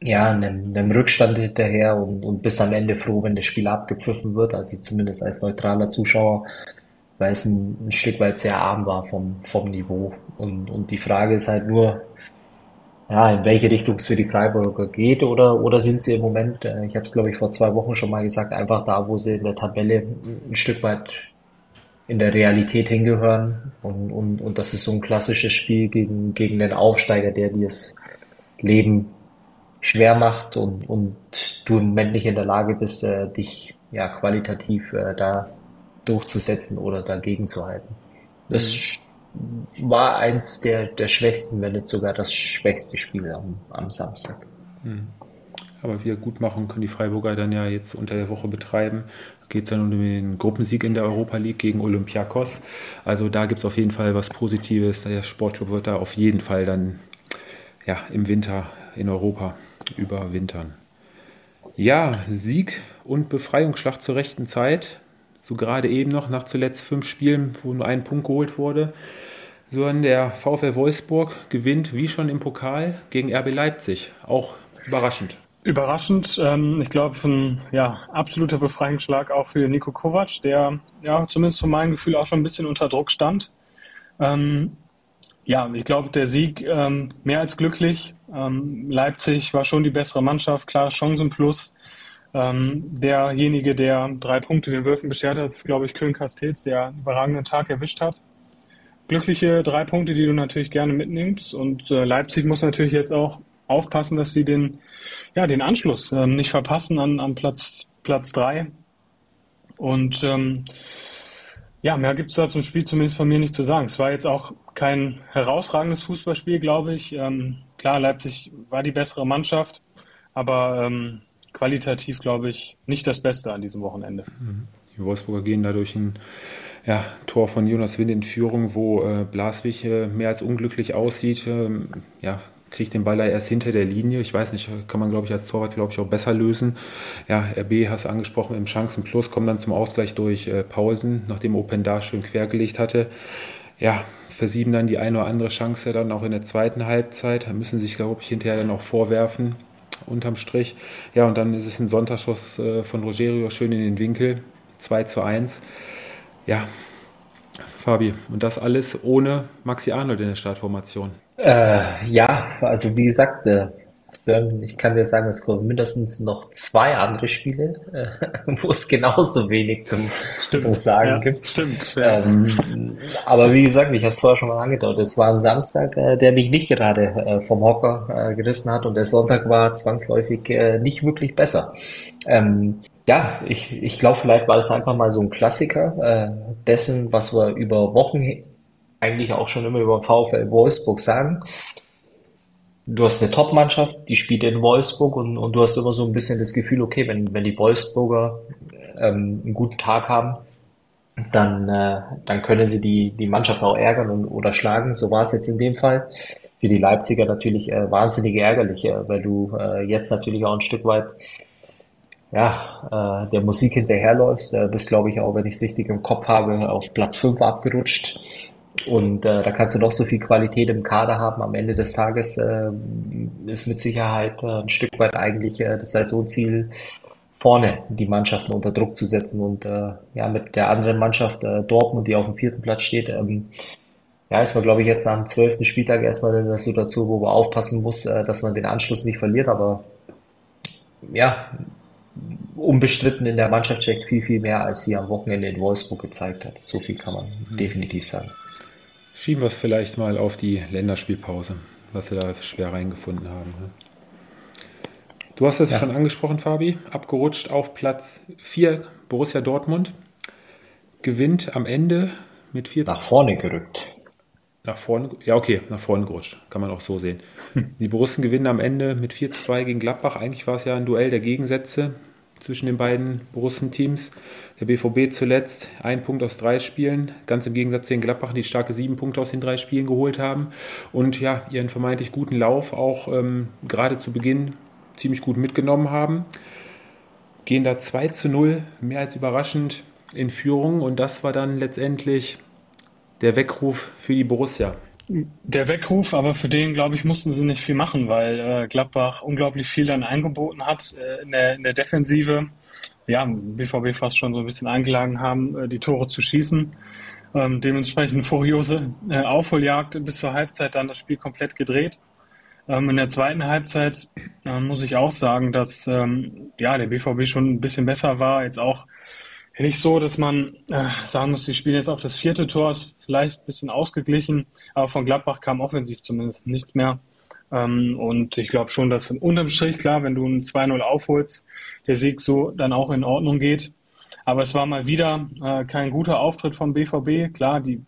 [SPEAKER 3] ja, einem, einem Rückstand hinterher und, und bist am Ende froh, wenn das Spiel abgepfiffen wird, also zumindest als neutraler Zuschauer weil es ein, ein Stück weit sehr arm war vom, vom Niveau. Und, und die Frage ist halt nur, ja, in welche Richtung es für die Freiburger geht oder, oder sind sie im Moment, äh, ich habe es glaube ich vor zwei Wochen schon mal gesagt, einfach da, wo sie in der Tabelle ein Stück weit in der Realität hingehören und, und, und das ist so ein klassisches Spiel gegen, gegen den Aufsteiger, der dir das Leben schwer macht und, und du im Moment nicht in der Lage bist, äh, dich ja qualitativ äh, da durchzusetzen oder dagegen zu halten. Das mhm. war eins der, der schwächsten, wenn nicht sogar das schwächste Spiel am, am Samstag.
[SPEAKER 1] Mhm. Aber wieder Gutmachung können die Freiburger dann ja jetzt unter der Woche betreiben. Geht es dann um den Gruppensieg in der Europa League gegen Olympiakos. Also da gibt es auf jeden Fall was Positives. Der Sportclub wird da auf jeden Fall dann ja, im Winter in Europa überwintern. Ja, Sieg und Befreiungsschlacht zur rechten Zeit so gerade eben noch nach zuletzt fünf Spielen, wo nur ein Punkt geholt wurde, sondern der VfL Wolfsburg gewinnt wie schon im Pokal gegen RB Leipzig. Auch überraschend.
[SPEAKER 2] Überraschend, ähm, ich glaube, ein ja, absoluter Befreiungsschlag auch für Nico Kovac, der ja zumindest von meinem Gefühl auch schon ein bisschen unter Druck stand. Ähm, ja, ich glaube, der Sieg ähm, mehr als glücklich. Ähm, Leipzig war schon die bessere Mannschaft, klar, Chancen plus. Ähm, derjenige, der drei Punkte den Wölfen beschert hat, ist, glaube ich, Köln Castells, der einen überragenden Tag erwischt hat. Glückliche drei Punkte, die du natürlich gerne mitnimmst. Und äh, Leipzig muss natürlich jetzt auch aufpassen, dass sie den, ja, den Anschluss ähm, nicht verpassen an, an Platz, Platz drei. Und ähm, ja, mehr gibt es da zum Spiel zumindest von mir nicht zu sagen. Es war jetzt auch kein herausragendes Fußballspiel, glaube ich. Ähm, klar, Leipzig war die bessere Mannschaft, aber ähm, qualitativ, glaube ich, nicht das Beste an diesem Wochenende. Mhm.
[SPEAKER 1] Die Wolfsburger gehen dadurch ein ja, Tor von Jonas Wind in Führung, wo äh, Blaswig äh, mehr als unglücklich aussieht. Ähm, ja, kriegt den Ball da erst hinter der Linie. Ich weiß nicht, kann man, glaube ich, als Torwart, glaube ich, auch besser lösen. Ja, RB hast du angesprochen im Chancen Plus, kommt dann zum Ausgleich durch äh, Paulsen, nachdem Open da schön quergelegt hatte. Ja, versieben dann die eine oder andere Chance dann auch in der zweiten Halbzeit. Da müssen sich, glaube ich, hinterher dann auch vorwerfen unterm Strich. Ja, und dann ist es ein Sonntagsschuss äh, von Rogerio schön in den Winkel. 2 zu 1. Ja, Fabi, und das alles ohne Maxi Arnold in der Startformation.
[SPEAKER 3] Äh, ja, also wie gesagt, äh, ich kann dir sagen, es kommen mindestens noch zwei andere Spiele, äh, wo es genauso wenig zum, zum Sagen ja, gibt. Stimmt. Ja. Ähm, aber wie gesagt, ich habe es vorher schon mal angedeutet, es war ein Samstag, äh, der mich nicht gerade äh, vom Hocker äh, gerissen hat und der Sonntag war zwangsläufig äh, nicht wirklich besser. Ähm, ja, ich, ich glaube, vielleicht war es einfach mal so ein Klassiker äh, dessen, was wir über Wochen eigentlich auch schon immer über VfL Wolfsburg sagen du hast eine Top-Mannschaft, die spielt in Wolfsburg und, und du hast immer so ein bisschen das Gefühl, okay, wenn, wenn die Wolfsburger ähm, einen guten Tag haben, dann, äh, dann können sie die, die Mannschaft auch ärgern und, oder schlagen. So war es jetzt in dem Fall. Für die Leipziger natürlich äh, wahnsinnig ärgerlich, äh, weil du äh, jetzt natürlich auch ein Stück weit ja, äh, der Musik hinterherläufst. Äh, bist, glaube ich, auch, wenn ich es richtig im Kopf habe, auf Platz 5 abgerutscht. Und äh, da kannst du noch so viel Qualität im Kader haben. Am Ende des Tages äh, ist mit Sicherheit äh, ein Stück weit eigentlich äh, das Saisonziel vorne die Mannschaften unter Druck zu setzen und äh, ja mit der anderen Mannschaft äh, Dortmund, die auf dem vierten Platz steht, ähm, ja, ist man glaube ich jetzt nach dem zwölften Spieltag erstmal in der Situation, wo man aufpassen muss, äh, dass man den Anschluss nicht verliert, aber ja, unbestritten in der Mannschaft steckt viel, viel mehr, als sie am Wochenende in Wolfsburg gezeigt hat. So viel kann man mhm. definitiv sagen.
[SPEAKER 1] Schieben wir es vielleicht mal auf die Länderspielpause, was sie da schwer reingefunden haben. Ne? Du hast es ja. schon angesprochen, Fabi. Abgerutscht auf Platz 4, Borussia Dortmund. Gewinnt am Ende mit 4
[SPEAKER 3] Nach vorne gerückt.
[SPEAKER 1] Nach vorne, ja, okay, nach vorne gerutscht. Kann man auch so sehen. Hm. Die Borussen gewinnen am Ende mit 4-2 gegen Gladbach. Eigentlich war es ja ein Duell der Gegensätze zwischen den beiden Borussen-Teams. Der BVB zuletzt ein Punkt aus drei Spielen, ganz im Gegensatz zu den Gladbach, die starke sieben Punkte aus den drei Spielen geholt haben und ja, ihren vermeintlich guten Lauf auch ähm, gerade zu Beginn ziemlich gut mitgenommen haben. Gehen da 2 zu 0, mehr als überraschend in Führung und das war dann letztendlich der Weckruf für die Borussia.
[SPEAKER 2] Der Weckruf, aber für den, glaube ich, mussten sie nicht viel machen, weil äh, Gladbach unglaublich viel dann eingeboten hat äh, in, der, in der Defensive. Ja, BVB fast schon so ein bisschen eingeladen haben, äh, die Tore zu schießen. Ähm, dementsprechend furiose äh, Aufholjagd bis zur Halbzeit dann das Spiel komplett gedreht. Ähm, in der zweiten Halbzeit äh, muss ich auch sagen, dass ähm, ja, der BVB schon ein bisschen besser war. Jetzt auch nicht so, dass man äh, sagen muss, die spielen jetzt auf das vierte Tor, ist vielleicht ein bisschen ausgeglichen, aber von Gladbach kam offensiv zumindest nichts mehr. Ähm, und ich glaube schon, dass unterm Strich, klar, wenn du ein 2-0 aufholst, der Sieg so dann auch in Ordnung geht. Aber es war mal wieder äh, kein guter Auftritt von BVB. Klar, die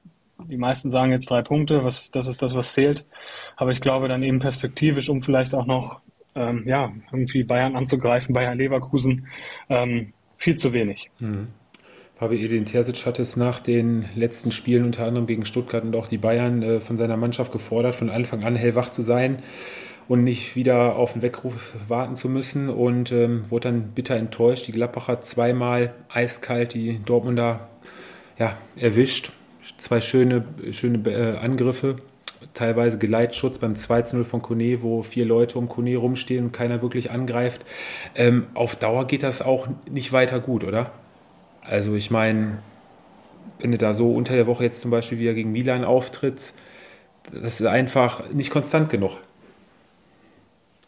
[SPEAKER 2] die meisten sagen jetzt drei Punkte, was, das ist das, was zählt. Aber ich glaube dann eben perspektivisch, um vielleicht auch noch ähm, ja, irgendwie Bayern anzugreifen, Bayern Leverkusen, ähm, viel zu wenig. Mhm.
[SPEAKER 1] Edin Terzic hat es nach den letzten Spielen, unter anderem gegen Stuttgart und auch die Bayern, äh, von seiner Mannschaft gefordert, von Anfang an hellwach zu sein und nicht wieder auf den Weckruf warten zu müssen und ähm, wurde dann bitter enttäuscht. Die Gladbacher zweimal eiskalt die Dortmunder ja, erwischt zwei schöne, schöne äh, Angriffe, teilweise Geleitschutz beim 2-0 von Kone, wo vier Leute um Kone rumstehen und keiner wirklich angreift. Ähm, auf Dauer geht das auch nicht weiter gut, oder? Also ich meine, wenn du da so unter der Woche jetzt zum Beispiel wieder gegen Milan auftrittst, das ist einfach nicht konstant genug.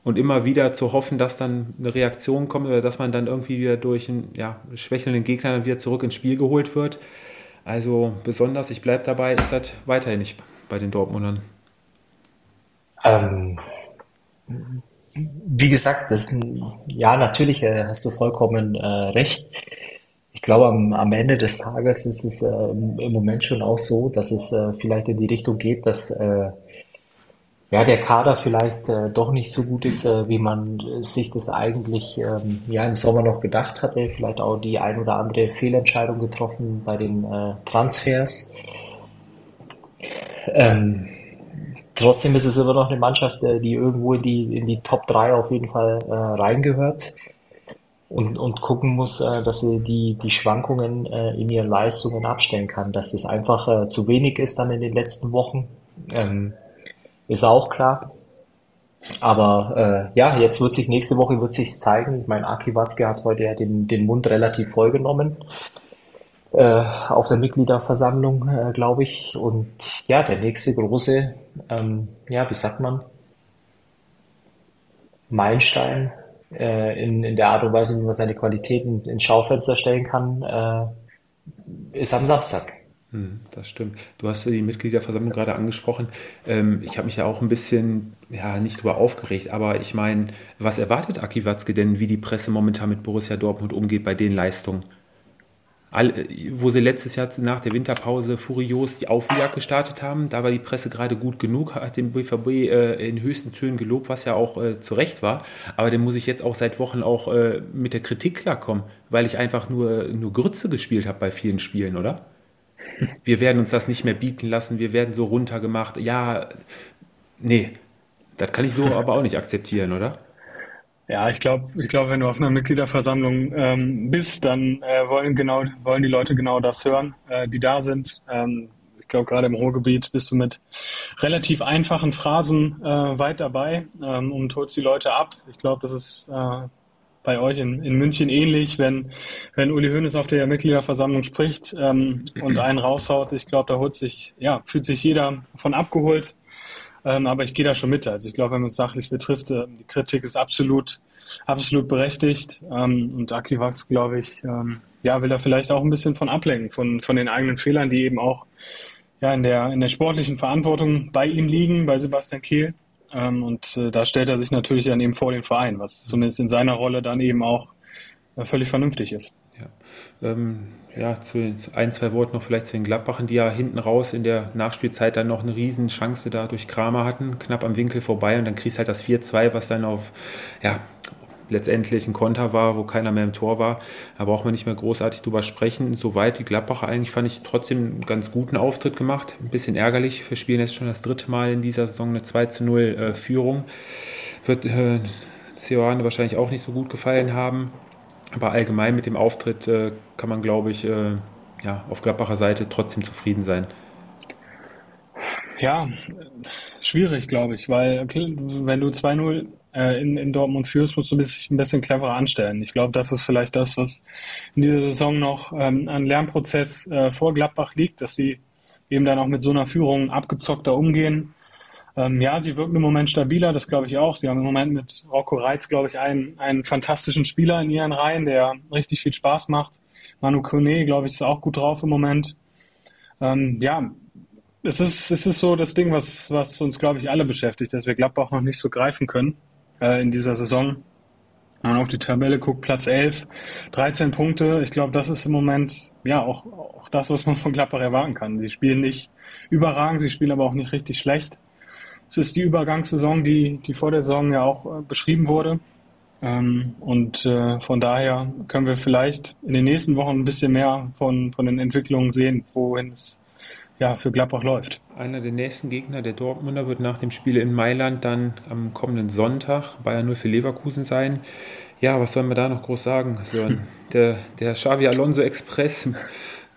[SPEAKER 1] Und immer wieder zu hoffen, dass dann eine Reaktion kommt oder dass man dann irgendwie wieder durch einen ja, schwächelnden Gegner wieder zurück ins Spiel geholt wird. Also besonders, ich bleibe dabei, ist das weiterhin nicht bei den Dortmundern.
[SPEAKER 3] Ähm, wie gesagt, das, ja, natürlich äh, hast du vollkommen äh, recht. Ich glaube, am, am Ende des Tages ist es äh, im Moment schon auch so, dass es äh, vielleicht in die Richtung geht, dass äh, ja, der Kader vielleicht äh, doch nicht so gut ist, äh, wie man sich das eigentlich ähm, ja, im Sommer noch gedacht hatte. Vielleicht auch die ein oder andere Fehlentscheidung getroffen bei den äh, Transfers. Ähm, trotzdem ist es immer noch eine Mannschaft, äh, die irgendwo in die, in die Top 3 auf jeden Fall äh, reingehört und, und gucken muss, äh, dass sie die, die Schwankungen äh, in ihren Leistungen abstellen kann. Dass es einfach äh, zu wenig ist dann in den letzten Wochen. Ähm, ist auch klar. Aber äh, ja, jetzt wird sich nächste Woche wird sich zeigen. Ich meine, Aki Watzke hat heute ja den, den Mund relativ voll genommen auf der Mitgliederversammlung, äh, glaube ich. Und ja, der nächste große, ähm, ja, wie sagt man, Meilenstein äh, in, in der Art und Weise, wie man seine Qualitäten ins Schaufenster stellen kann, äh, ist am Samstag.
[SPEAKER 1] Hm, das stimmt. Du hast die Mitgliederversammlung gerade angesprochen. Ähm, ich habe mich ja auch ein bisschen, ja, nicht drüber aufgeregt, aber ich meine, was erwartet Aki Watzke denn, wie die Presse momentan mit Borussia Dortmund umgeht bei den Leistungen? Wo sie letztes Jahr nach der Winterpause furios die Aufholjagd gestartet haben. Da war die Presse gerade gut genug, hat den BVB äh, in höchsten Tönen gelobt, was ja auch äh, zu Recht war. Aber den muss ich jetzt auch seit Wochen auch äh, mit der Kritik klarkommen, weil ich einfach nur, nur Grütze gespielt habe bei vielen Spielen, oder? Wir werden uns das nicht mehr bieten lassen, wir werden so runtergemacht. Ja, nee, das kann ich so aber auch nicht akzeptieren, oder?
[SPEAKER 2] Ja, ich glaube, ich glaube, wenn du auf einer Mitgliederversammlung ähm, bist, dann äh, wollen genau wollen die Leute genau das hören, äh, die da sind. Ähm, ich glaube, gerade im Ruhrgebiet bist du mit relativ einfachen Phrasen äh, weit dabei ähm, und holst die Leute ab. Ich glaube, das ist äh, bei euch in, in München ähnlich, wenn, wenn Uli Hoeneß auf der Mitgliederversammlung spricht ähm, und einen raushaut. Ich glaube, da holt sich, ja, fühlt sich jeder von abgeholt. Ähm, aber ich gehe da schon mit. Also ich glaube, wenn man es sachlich betrifft, äh, die Kritik ist absolut, absolut berechtigt. Ähm, und Akivax, glaube ich, ähm, ja, will da vielleicht auch ein bisschen von ablenken, von, von den eigenen Fehlern, die eben auch ja, in, der, in der sportlichen Verantwortung bei ihm liegen, bei Sebastian Kehl. Ähm, und äh, da stellt er sich natürlich dann eben vor den Verein, was zumindest in seiner Rolle dann eben auch äh, völlig vernünftig ist.
[SPEAKER 1] Ja. Ja, zu ein, zwei Worten noch vielleicht zu den Gladbachen, die ja hinten raus in der Nachspielzeit dann noch eine Riesenchance da durch Kramer hatten, knapp am Winkel vorbei und dann kriegst halt das 4-2, was dann auf, ja, letztendlich ein Konter war, wo keiner mehr im Tor war. Da braucht man nicht mehr großartig drüber sprechen. Soweit die Gladbacher eigentlich fand ich trotzdem einen ganz guten Auftritt gemacht. Ein bisschen ärgerlich. Wir spielen jetzt schon das dritte Mal in dieser Saison eine 2 zu 0 äh, Führung. Wird äh, Sioane wahrscheinlich auch nicht so gut gefallen haben. Aber allgemein mit dem Auftritt äh, kann man, glaube ich, äh, ja, auf Gladbacher Seite trotzdem zufrieden sein.
[SPEAKER 2] Ja, schwierig, glaube ich, weil wenn du 2-0 äh, in, in Dortmund führst, musst du dich ein bisschen cleverer anstellen. Ich glaube, das ist vielleicht das, was in dieser Saison noch ähm, an Lernprozess äh, vor Gladbach liegt, dass sie eben dann auch mit so einer Führung abgezockter umgehen ähm, ja, sie wirken im Moment stabiler, das glaube ich auch. Sie haben im Moment mit Rocco Reitz, glaube ich, einen, einen fantastischen Spieler in ihren Reihen, der richtig viel Spaß macht. Manu Kone, glaube ich, ist auch gut drauf im Moment. Ähm, ja, es ist, es ist so das Ding, was, was uns, glaube ich, alle beschäftigt, dass wir Gladbach noch nicht so greifen können äh, in dieser Saison. Wenn man auf die Tabelle guckt, Platz 11, 13 Punkte. Ich glaube, das ist im Moment ja auch, auch das, was man von Gladbach erwarten kann. Sie spielen nicht überragend, sie spielen aber auch nicht richtig schlecht. Es ist die Übergangssaison, die, die vor der Saison ja auch äh, beschrieben wurde. Ähm, und äh, von daher können wir vielleicht in den nächsten Wochen ein bisschen mehr von, von den Entwicklungen sehen, wohin es ja, für Gladbach läuft.
[SPEAKER 1] Einer der nächsten Gegner der Dortmunder wird nach dem Spiel in Mailand dann am kommenden Sonntag Bayern 0 für Leverkusen sein. Ja, was sollen wir da noch groß sagen? Sören? Der, der Xavi Alonso Express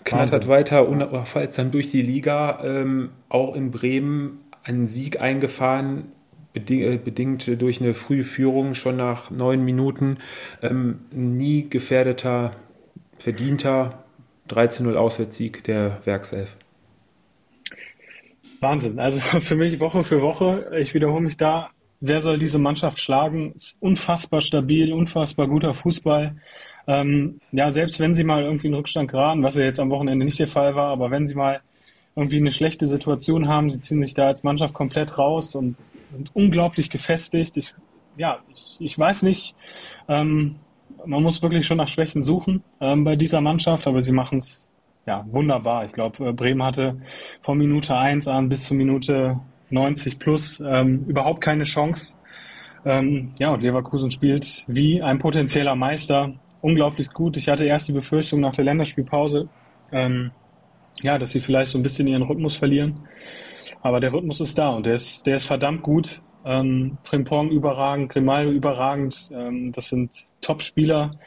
[SPEAKER 1] knattert Wahnsinn. weiter unaufhaltsam durch die Liga. Ähm, auch in Bremen einen Sieg eingefahren, äh, bedingt durch eine frühe Führung schon nach neun Minuten. Ähm, nie gefährdeter, verdienter 13-0 Auswärtssieg der Werkself.
[SPEAKER 2] Wahnsinn. Also für mich Woche für Woche, ich wiederhole mich da, wer soll diese Mannschaft schlagen? Ist unfassbar stabil, unfassbar guter Fußball. Ähm, ja, selbst wenn sie mal irgendwie in Rückstand geraten, was ja jetzt am Wochenende nicht der Fall war, aber wenn sie mal irgendwie eine schlechte Situation haben. Sie ziehen sich da als Mannschaft komplett raus und sind unglaublich gefestigt. Ich, ja, ich, ich weiß nicht. Ähm, man muss wirklich schon nach Schwächen suchen ähm, bei dieser Mannschaft, aber sie machen es ja wunderbar. Ich glaube, äh, Bremen hatte von Minute 1 an bis zur Minute 90 plus ähm, überhaupt keine Chance. Ähm, ja, und Leverkusen spielt wie ein potenzieller Meister unglaublich gut. Ich hatte erst die Befürchtung nach der Länderspielpause, ähm, ja, dass sie vielleicht so ein bisschen ihren Rhythmus verlieren. Aber der Rhythmus ist da und der ist, der ist verdammt gut. Ähm, Frimpong überragend, Grimaldo überragend. Ähm, das sind Top-Spieler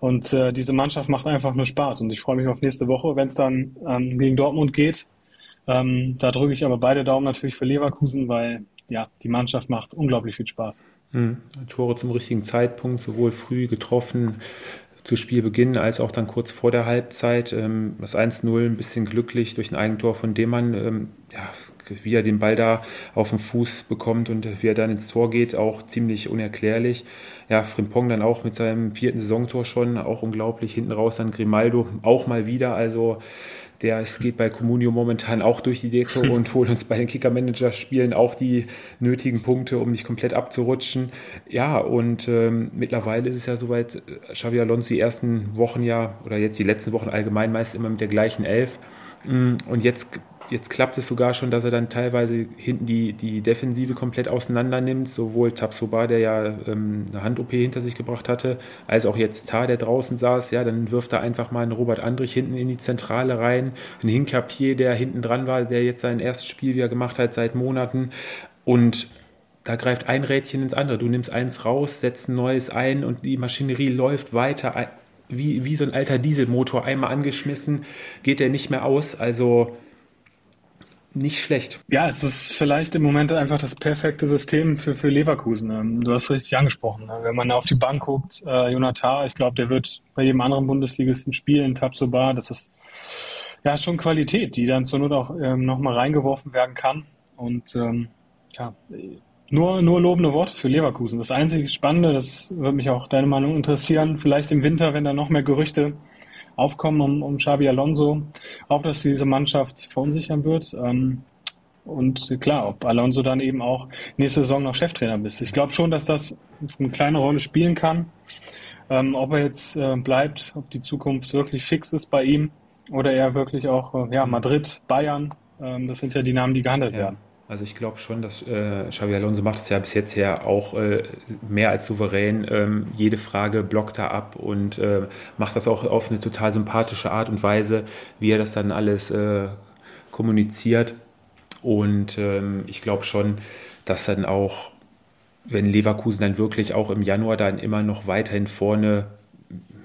[SPEAKER 2] und äh, diese Mannschaft macht einfach nur Spaß. Und ich freue mich auf nächste Woche, wenn es dann ähm, gegen Dortmund geht. Ähm, da drücke ich aber beide Daumen natürlich für Leverkusen, weil ja, die Mannschaft macht unglaublich viel Spaß.
[SPEAKER 1] Mhm. Tore zum richtigen Zeitpunkt, sowohl früh getroffen, zu Spielbeginn als auch dann kurz vor der Halbzeit. Ähm, das 1-0 ein bisschen glücklich durch ein Eigentor von dem man, ähm, ja, wie er den Ball da auf den Fuß bekommt und wie er dann ins Tor geht, auch ziemlich unerklärlich. Ja, Frimpong dann auch mit seinem vierten Saisontor schon, auch unglaublich. Hinten raus dann Grimaldo auch mal wieder. Also der es geht bei Comunio momentan auch durch die Decke und holt uns bei den Kicker-Manager-Spielen auch die nötigen Punkte, um nicht komplett abzurutschen. Ja, und ähm, mittlerweile ist es ja soweit, äh, Xavi Alonso die ersten Wochen ja, oder jetzt die letzten Wochen allgemein meist immer mit der gleichen Elf. Mm, und jetzt Jetzt klappt es sogar schon, dass er dann teilweise hinten die, die Defensive komplett auseinander nimmt. Sowohl Tabsoba, der ja ähm, eine Hand-OP hinter sich gebracht hatte, als auch jetzt Tar, der draußen saß. Ja, dann wirft er einfach mal einen Robert Andrich hinten in die Zentrale rein. Einen Hinkapier, der hinten dran war, der jetzt sein erstes Spiel wieder gemacht hat seit Monaten. Und da greift ein Rädchen ins andere. Du nimmst eins raus, setzt ein neues ein und die Maschinerie läuft weiter. Wie, wie so ein alter Dieselmotor einmal angeschmissen, geht der nicht mehr aus. Also nicht schlecht.
[SPEAKER 2] Ja, es ist vielleicht im Moment einfach das perfekte System für, für Leverkusen. Ähm, du hast richtig angesprochen. Ne? Wenn man auf die Bank guckt, äh, Jonathan, ich glaube, der wird bei jedem anderen Bundesligisten spielen, Tabsoba, das ist ja schon Qualität, die dann zur Not auch ähm, nochmal reingeworfen werden kann. Und ähm, ja, nur, nur lobende Worte für Leverkusen. Das einzige Spannende, das würde mich auch deine Meinung interessieren, vielleicht im Winter, wenn da noch mehr Gerüchte aufkommen um, um Xabi Alonso, ob das diese Mannschaft verunsichern wird. Ähm, und klar, ob Alonso dann eben auch nächste Saison noch Cheftrainer bist. Ich glaube schon, dass das eine kleine Rolle spielen kann. Ähm, ob er jetzt äh, bleibt, ob die Zukunft wirklich fix ist bei ihm oder er wirklich auch äh, ja, Madrid, Bayern, ähm, das sind ja die Namen, die gehandelt ja. werden.
[SPEAKER 1] Also ich glaube schon, dass äh, Xabi Alonso macht es ja bis jetzt ja auch äh, mehr als souverän. Ähm, jede Frage blockt er ab und äh, macht das auch auf eine total sympathische Art und Weise, wie er das dann alles äh, kommuniziert. Und ähm, ich glaube schon, dass dann auch, wenn Leverkusen dann wirklich auch im Januar dann immer noch weiterhin vorne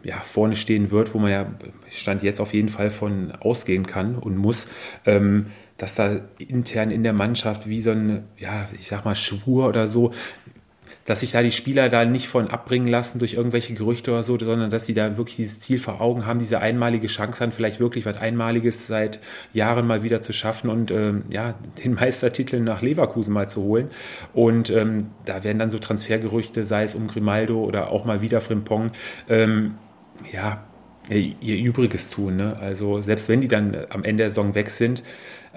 [SPEAKER 1] ja, vorne stehen wird, wo man ja Stand jetzt auf jeden Fall von ausgehen kann und muss, ähm, dass da intern in der Mannschaft wie so ein, ja, ich sag mal, Schwur oder so, dass sich da die Spieler da nicht von abbringen lassen durch irgendwelche Gerüchte oder so, sondern dass sie da wirklich dieses Ziel vor Augen haben, diese einmalige Chance haben, vielleicht wirklich was Einmaliges seit Jahren mal wieder zu schaffen und ähm, ja, den Meistertitel nach Leverkusen mal zu holen. Und ähm, da werden dann so Transfergerüchte, sei es um Grimaldo oder auch mal wieder Frimpong, ähm, ja, ihr Übriges tun. Ne? Also selbst wenn die dann am Ende der Saison weg sind,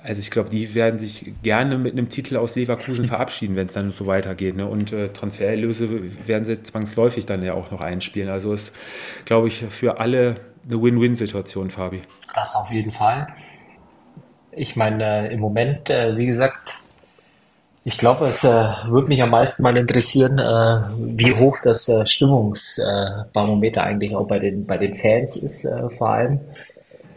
[SPEAKER 1] also ich glaube, die werden sich gerne mit einem Titel aus Leverkusen verabschieden, wenn es dann so weitergeht. Ne? Und äh, Transfererlöse werden sie zwangsläufig dann ja auch noch einspielen. Also ist, glaube ich, für alle eine Win-Win-Situation, Fabi.
[SPEAKER 3] Das auf jeden Fall. Ich meine, äh, im Moment, äh, wie gesagt, ich glaube, es äh, würde mich am meisten mal interessieren, äh, wie hoch das äh, Stimmungsbarometer eigentlich auch bei den, bei den Fans ist, äh, vor allem.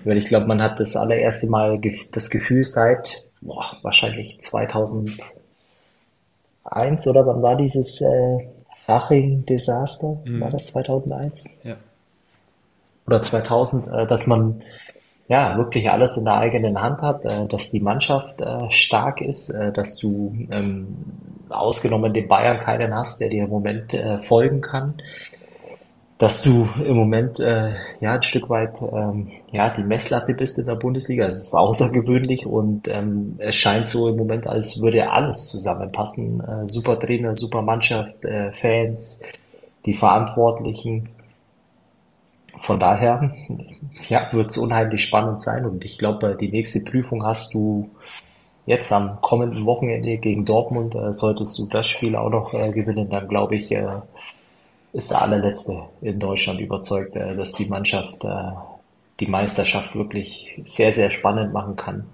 [SPEAKER 3] Weil ich glaube, man hat das allererste Mal das Gefühl seit boah, wahrscheinlich 2001 oder wann war dieses äh, Haching-Desaster? Mhm. War das 2001? Ja. Oder 2000, äh, dass man ja wirklich alles in der eigenen Hand hat, äh, dass die Mannschaft äh, stark ist, äh, dass du ähm, ausgenommen den Bayern keinen hast, der dir im Moment äh, folgen kann dass du im Moment äh, ja ein Stück weit ähm, ja die Messlatte bist in der Bundesliga. Es ist außergewöhnlich und ähm, es scheint so im Moment, als würde alles zusammenpassen. Äh, super Trainer, super Mannschaft, Fans, die Verantwortlichen. Von daher ja, wird es unheimlich spannend sein und ich glaube, die nächste Prüfung hast du jetzt am kommenden Wochenende gegen Dortmund. Äh, solltest du das Spiel auch noch äh, gewinnen, dann glaube ich, äh, ist der allerletzte in Deutschland überzeugt, äh, dass die Mannschaft äh, die Meisterschaft wirklich sehr, sehr spannend machen kann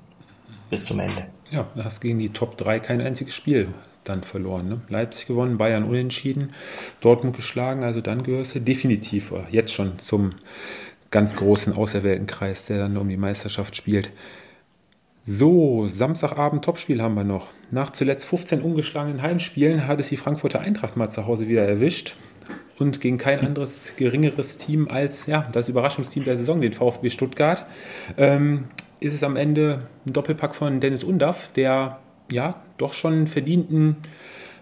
[SPEAKER 3] bis zum Ende.
[SPEAKER 1] Ja, du hast gegen die Top 3 kein einziges Spiel dann verloren. Ne? Leipzig gewonnen, Bayern unentschieden, Dortmund geschlagen, also dann gehörst du definitiv äh, jetzt schon zum ganz großen auserwählten Kreis, der dann um die Meisterschaft spielt. So, Samstagabend Topspiel haben wir noch. Nach zuletzt 15 ungeschlagenen Heimspielen hat es die Frankfurter Eintracht mal zu Hause wieder erwischt und gegen kein anderes geringeres Team als ja, das Überraschungsteam der Saison, den VfB Stuttgart, ähm, ist es am Ende ein Doppelpack von Dennis Undaff, der ja doch schon einen verdienten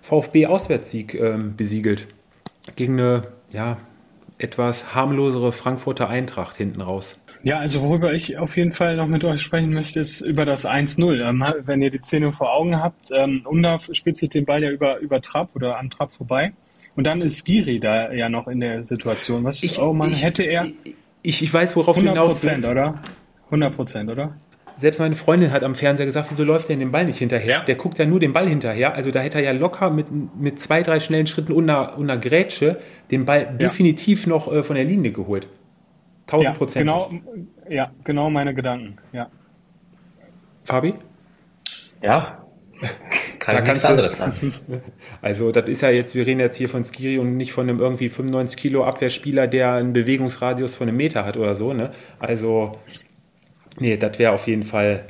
[SPEAKER 1] VfB-Auswärtssieg ähm, besiegelt. Gegen eine ja, etwas harmlosere Frankfurter Eintracht hinten raus.
[SPEAKER 2] Ja, also worüber ich auf jeden Fall noch mit euch sprechen möchte, ist über das 1-0. Ähm, wenn ihr die Szene vor Augen habt, ähm, Undav spitzelt den Ball ja über, über Trapp oder an Trapp vorbei. Und dann ist Giri da ja noch in der Situation. Was ich, oh man, ich, hätte er.
[SPEAKER 1] Ich, ich weiß, worauf du hinaus willst.
[SPEAKER 2] oder? 100 Prozent, oder?
[SPEAKER 1] Selbst meine Freundin hat am Fernseher gesagt, wieso läuft der den Ball nicht hinterher? Der guckt ja nur den Ball hinterher. Also da hätte er ja locker mit, mit zwei, drei schnellen Schritten und einer, und einer Grätsche den Ball ja. definitiv noch äh, von der Linie geholt.
[SPEAKER 2] Tausend Prozent. Genau, ja, genau meine Gedanken, ja.
[SPEAKER 1] Fabi?
[SPEAKER 3] Ja, kann da nichts anderes
[SPEAKER 1] sagen. Also das ist ja jetzt, wir reden jetzt hier von Skiri und nicht von einem irgendwie 95 Kilo Abwehrspieler, der einen Bewegungsradius von einem Meter hat oder so. Ne? Also, nee, das wäre auf jeden Fall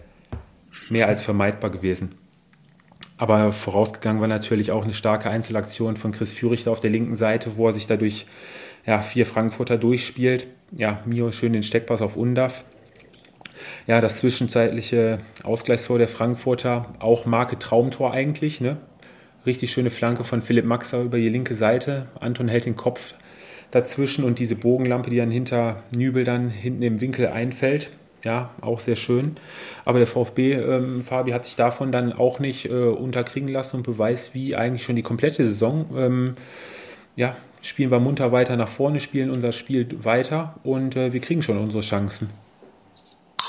[SPEAKER 1] mehr als vermeidbar gewesen. Aber vorausgegangen war natürlich auch eine starke Einzelaktion von Chris Führichter auf der linken Seite, wo er sich dadurch ja, vier Frankfurter durchspielt. Ja, Mio schön den Steckpass auf Undaf ja, das zwischenzeitliche Ausgleichstor der Frankfurter, auch Marke Traumtor eigentlich, ne? Richtig schöne Flanke von Philipp Maxer über die linke Seite. Anton hält den Kopf dazwischen und diese Bogenlampe, die dann hinter Nübel dann hinten im Winkel einfällt. Ja, auch sehr schön. Aber der VfB, ähm, Fabi, hat sich davon dann auch nicht äh, unterkriegen lassen und beweist, wie eigentlich schon die komplette Saison. Ähm, ja, spielen wir munter weiter nach vorne, spielen unser Spiel weiter und äh, wir kriegen schon unsere Chancen.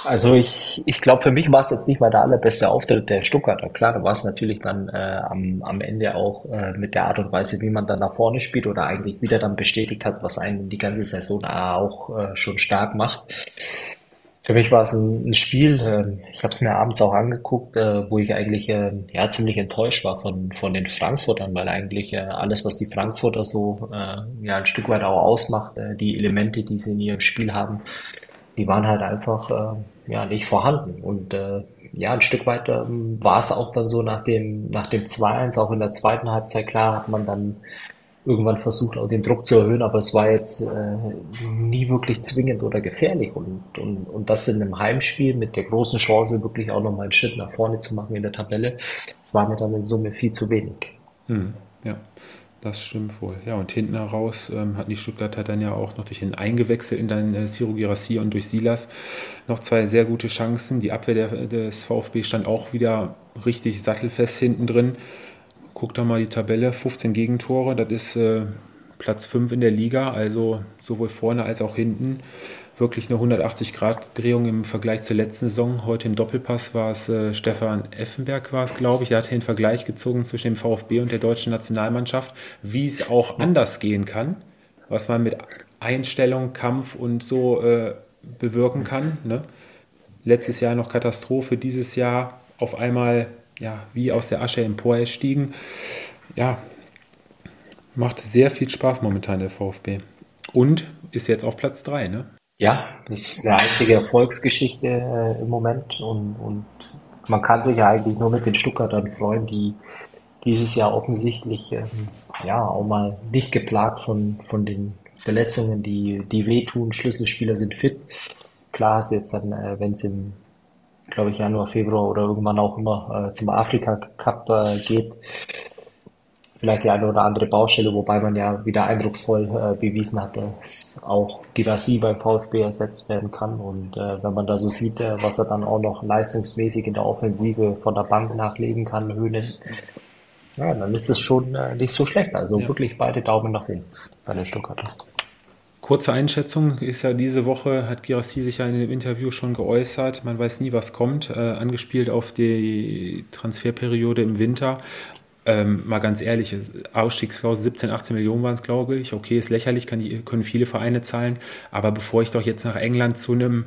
[SPEAKER 3] Also ich, ich glaube, für mich war es jetzt nicht mal der allerbeste Auftritt der Stuttgarter. Klar, da war es natürlich dann äh, am, am Ende auch äh, mit der Art und Weise, wie man dann nach vorne spielt oder eigentlich wieder dann bestätigt hat, was einen die ganze Saison auch äh, schon stark macht. Für mich war es ein, ein Spiel, äh, ich habe es mir abends auch angeguckt, äh, wo ich eigentlich äh, ja ziemlich enttäuscht war von, von den Frankfurtern, weil eigentlich äh, alles, was die Frankfurter so äh, ja ein Stück weit auch ausmacht, äh, die Elemente, die sie in ihrem Spiel haben, die waren halt einfach äh, ja nicht vorhanden. Und ja, ein Stück weit ähm, war es auch dann so nach dem, nach dem 2-1, auch in der zweiten Halbzeit, klar, hat man dann irgendwann versucht, auch den Druck zu erhöhen, aber es war jetzt äh, nie wirklich zwingend oder gefährlich. Und, und, und das in einem Heimspiel mit der großen Chance, wirklich auch nochmal einen Schritt nach vorne zu machen in der Tabelle, das war mir dann in Summe viel zu wenig.
[SPEAKER 1] Hm, ja. Das stimmt wohl. Ja, und hinten heraus ähm, hatten die Stuttgarter dann ja auch noch durch den eingewechselt in dann äh, Ciro und durch Silas noch zwei sehr gute Chancen. Die Abwehr der, des VfB stand auch wieder richtig sattelfest hinten drin. Guckt doch mal die Tabelle, 15 Gegentore, das ist äh, Platz 5 in der Liga, also sowohl vorne als auch hinten wirklich eine 180-Grad-Drehung im Vergleich zur letzten Saison. Heute im Doppelpass war es äh, Stefan Effenberg, war es, glaube ich. Er hat den Vergleich gezogen zwischen dem VfB und der deutschen Nationalmannschaft, wie es auch anders gehen kann, was man mit Einstellung, Kampf und so äh, bewirken kann. Ne? Letztes Jahr noch Katastrophe, dieses Jahr auf einmal ja, wie aus der Asche emporgestiegen. Ja, macht sehr viel Spaß momentan der VfB. Und ist jetzt auf Platz 3, ne?
[SPEAKER 3] Ja, das ist eine einzige Erfolgsgeschichte äh, im Moment und, und man kann sich ja eigentlich nur mit den Stuttgartern freuen, die dieses Jahr offensichtlich ähm, ja auch mal nicht geplagt von, von den Verletzungen, die, die wehtun. Schlüsselspieler sind fit. Klar ist jetzt dann, äh, wenn es im, glaube ich, Januar, Februar oder irgendwann auch immer äh, zum Afrika Cup äh, geht, vielleicht die eine oder andere Baustelle, wobei man ja wieder eindrucksvoll äh, bewiesen hat, dass auch Girassi beim VfB ersetzt werden kann. Und äh, wenn man da so sieht, äh, was er dann auch noch leistungsmäßig in der Offensive von der Bank nachlegen kann, Hönes, ja, dann ist es schon äh, nicht so schlecht. Also ja. wirklich beide Daumen nach oben bei den Stuttgarter.
[SPEAKER 1] Kurze Einschätzung ist ja diese Woche, hat Girassi sich ja in dem Interview schon geäußert, man weiß nie, was kommt, äh, angespielt auf die Transferperiode im Winter ähm, mal ganz ehrlich, Ausstiegsklausel 17, 18 Millionen waren es, glaube ich. Okay, ist lächerlich, die, können viele Vereine zahlen. Aber bevor ich doch jetzt nach England zu einem,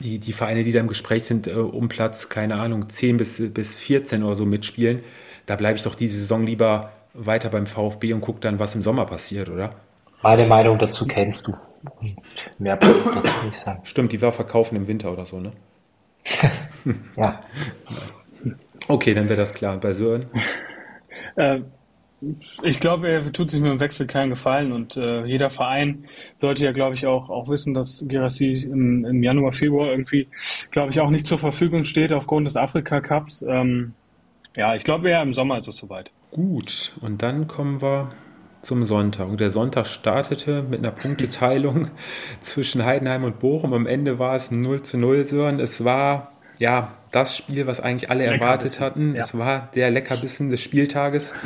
[SPEAKER 1] die, die Vereine, die da im Gespräch sind, äh, um Platz, keine Ahnung, 10 bis, bis 14 oder so mitspielen, da bleibe ich doch diese Saison lieber weiter beim VfB und gucke dann, was im Sommer passiert, oder?
[SPEAKER 3] Meine Meinung dazu kennst du. Mehr dazu
[SPEAKER 1] nicht sagen. Stimmt, die war verkaufen im Winter oder so, ne?
[SPEAKER 3] ja.
[SPEAKER 1] Okay, dann wäre das klar. Bei Sören?
[SPEAKER 2] Äh, ich glaube, er tut sich mit dem Wechsel keinen Gefallen und äh, jeder Verein sollte ja, glaube ich, auch, auch wissen, dass Gerassi im, im Januar, Februar irgendwie, glaube ich, auch nicht zur Verfügung steht aufgrund des Afrika-Cups. Ähm, ja, ich glaube, eher im Sommer ist es soweit.
[SPEAKER 1] Gut, und dann kommen wir zum Sonntag. Und der Sonntag startete mit einer Punkteteilung zwischen Heidenheim und Bochum. Am Ende war es 0 zu 0, Sören. Es war ja, das Spiel, was eigentlich alle erwartet hatten. Ja. Es war der Leckerbissen des Spieltages.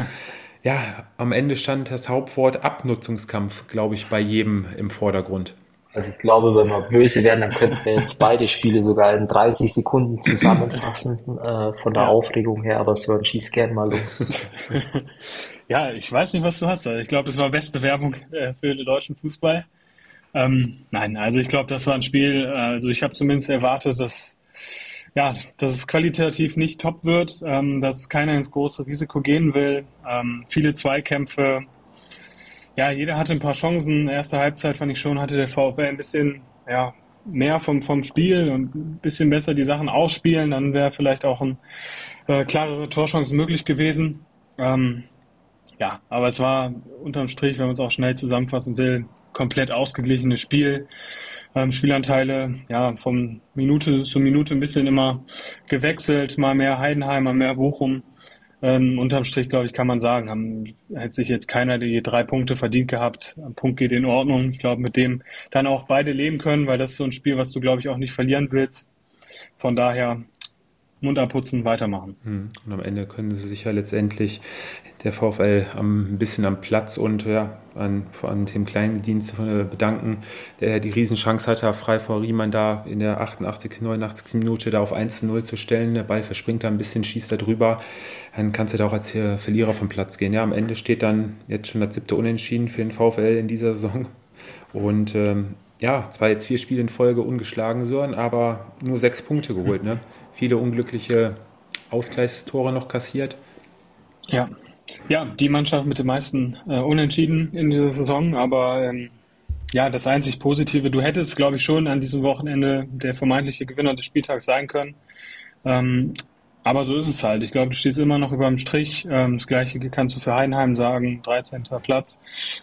[SPEAKER 1] Ja, am Ende stand das Hauptwort Abnutzungskampf, glaube ich, bei jedem im Vordergrund.
[SPEAKER 3] Also ich glaube, wenn wir böse werden, dann könnten wir jetzt beide Spiele sogar in 30 Sekunden zusammenfassen äh, von der ja. Aufregung her, aber so schieß gern mal los.
[SPEAKER 2] ja, ich weiß nicht, was du hast. Also ich glaube, es war beste Werbung äh, für den deutschen Fußball. Ähm, nein, also ich glaube, das war ein Spiel, also ich habe zumindest erwartet, dass ja, dass es qualitativ nicht top wird, ähm, dass keiner ins große Risiko gehen will. Ähm, viele Zweikämpfe, ja, jeder hatte ein paar Chancen. Erste Halbzeit fand ich schon, hatte der VfL ein bisschen ja, mehr vom, vom Spiel und ein bisschen besser die Sachen ausspielen. Dann wäre vielleicht auch ein äh, klarere Torchance möglich gewesen. Ähm, ja, aber es war unterm Strich, wenn man es auch schnell zusammenfassen will, komplett ausgeglichenes Spiel. Ähm, Spielanteile ja von Minute zu Minute ein bisschen immer gewechselt, mal mehr Heidenheim, mal mehr Bochum. Ähm, unterm Strich, glaube ich, kann man sagen, haben, hätte sich jetzt keiner die drei Punkte verdient gehabt. Ein Punkt geht in Ordnung. Ich glaube, mit dem dann auch beide leben können, weil das ist so ein Spiel, was du, glaube ich, auch nicht verlieren willst. Von daher Mund abputzen, weitermachen.
[SPEAKER 1] Hm. Und am Ende können sie sich ja letztendlich der VfL ein bisschen am Platz und ja, an, an dem kleinen Dienst bedanken, der die Riesenchance hatte, frei vor Riemann da in der 88., 89. Minute da auf 1 zu 0 zu stellen. Der Ball verspringt da ein bisschen, schießt da drüber. Dann kannst du da auch als Verlierer vom Platz gehen. Ja, am Ende steht dann jetzt schon das siebte Unentschieden für den VfL in dieser Saison. Und ähm, ja, zwar jetzt vier Spiele in Folge ungeschlagen, Sören, aber nur sechs Punkte geholt. Ne? Viele unglückliche Ausgleichstore noch kassiert.
[SPEAKER 2] Ja, ja, die Mannschaft mit den meisten äh, Unentschieden in dieser Saison, aber ähm, ja, das einzig Positive, du hättest, glaube ich, schon an diesem Wochenende der vermeintliche Gewinner des Spieltags sein können. Ähm, aber so ist es halt. Ich glaube, du stehst immer noch über dem Strich. Ähm, das gleiche kannst du für Heidenheim sagen, 13. Platz.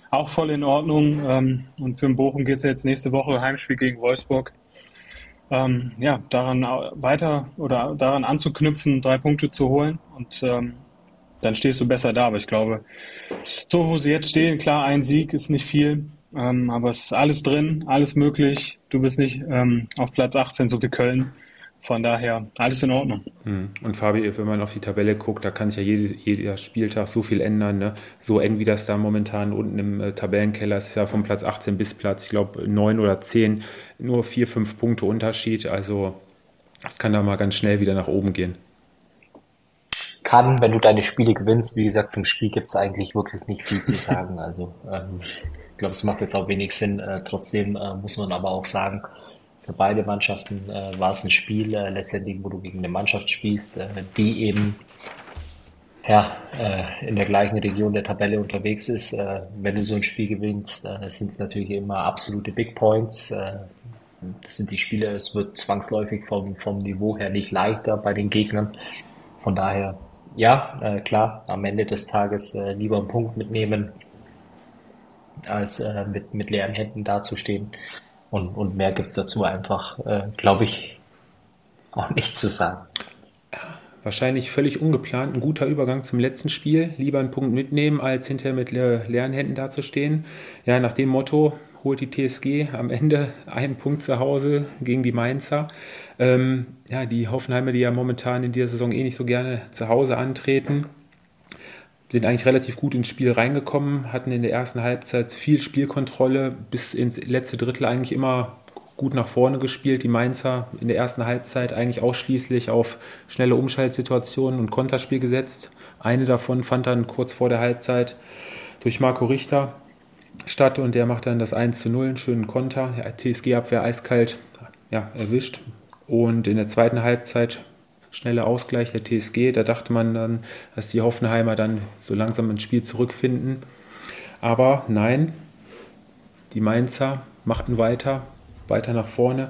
[SPEAKER 2] Auch voll in Ordnung. Ähm, und für den Bochum geht es jetzt nächste Woche Heimspiel gegen Wolfsburg. Ähm, ja, daran weiter oder daran anzuknüpfen, drei Punkte zu holen und ähm, dann stehst du besser da. Aber ich glaube, so wo sie jetzt stehen, klar, ein Sieg ist nicht viel, ähm, aber es ist alles drin, alles möglich. Du bist nicht ähm, auf Platz 18, so wie Köln. Von daher alles in Ordnung.
[SPEAKER 1] Hm. Und Fabi, wenn man auf die Tabelle guckt, da kann sich ja jede, jeder Spieltag so viel ändern. Ne? So eng wie das da momentan unten im äh, Tabellenkeller ist, ist ja von Platz 18 bis Platz, ich glaube, 9 oder 10, nur 4, 5 Punkte Unterschied. Also das kann da mal ganz schnell wieder nach oben gehen.
[SPEAKER 3] Kann, wenn du deine Spiele gewinnst, wie gesagt, zum Spiel gibt es eigentlich wirklich nicht viel zu sagen. Also ähm, ich glaube, es macht jetzt auch wenig Sinn. Äh, trotzdem äh, muss man aber auch sagen, für beide Mannschaften äh, war es ein Spiel äh, letztendlich, wo du gegen eine Mannschaft spielst, äh, die eben ja, äh, in der gleichen Region der Tabelle unterwegs ist. Äh, wenn du so ein Spiel gewinnst, äh, sind es natürlich immer absolute Big Points. das sind die Spiele, es wird zwangsläufig vom, vom Niveau her nicht leichter bei den Gegnern. Von daher, ja, klar, am Ende des Tages lieber einen Punkt mitnehmen, als mit, mit leeren Händen dazustehen. Und, und mehr gibt es dazu einfach, äh, glaube ich, auch nicht zu sagen.
[SPEAKER 1] Wahrscheinlich völlig ungeplant, ein guter Übergang zum letzten Spiel. Lieber einen Punkt mitnehmen, als hinterher mit leeren Händen dazustehen. Ja, nach dem Motto holt die TSG am Ende einen Punkt zu Hause gegen die Mainzer. Ähm, ja, die Hoffenheimer, die ja momentan in dieser Saison eh nicht so gerne zu Hause antreten, sind eigentlich relativ gut ins Spiel reingekommen, hatten in der ersten Halbzeit viel Spielkontrolle, bis ins letzte Drittel eigentlich immer gut nach vorne gespielt. Die Mainzer in der ersten Halbzeit eigentlich ausschließlich auf schnelle Umschaltsituationen und Konterspiel gesetzt. Eine davon fand dann kurz vor der Halbzeit durch Marco Richter statt und der macht dann das 1 zu 0, einen schönen Konter. TSG-Abwehr eiskalt ja, erwischt. Und in der zweiten Halbzeit schneller Ausgleich der TSG. Da dachte man dann, dass die Hoffenheimer dann so langsam ins Spiel zurückfinden. Aber nein, die Mainzer machten weiter, weiter nach vorne.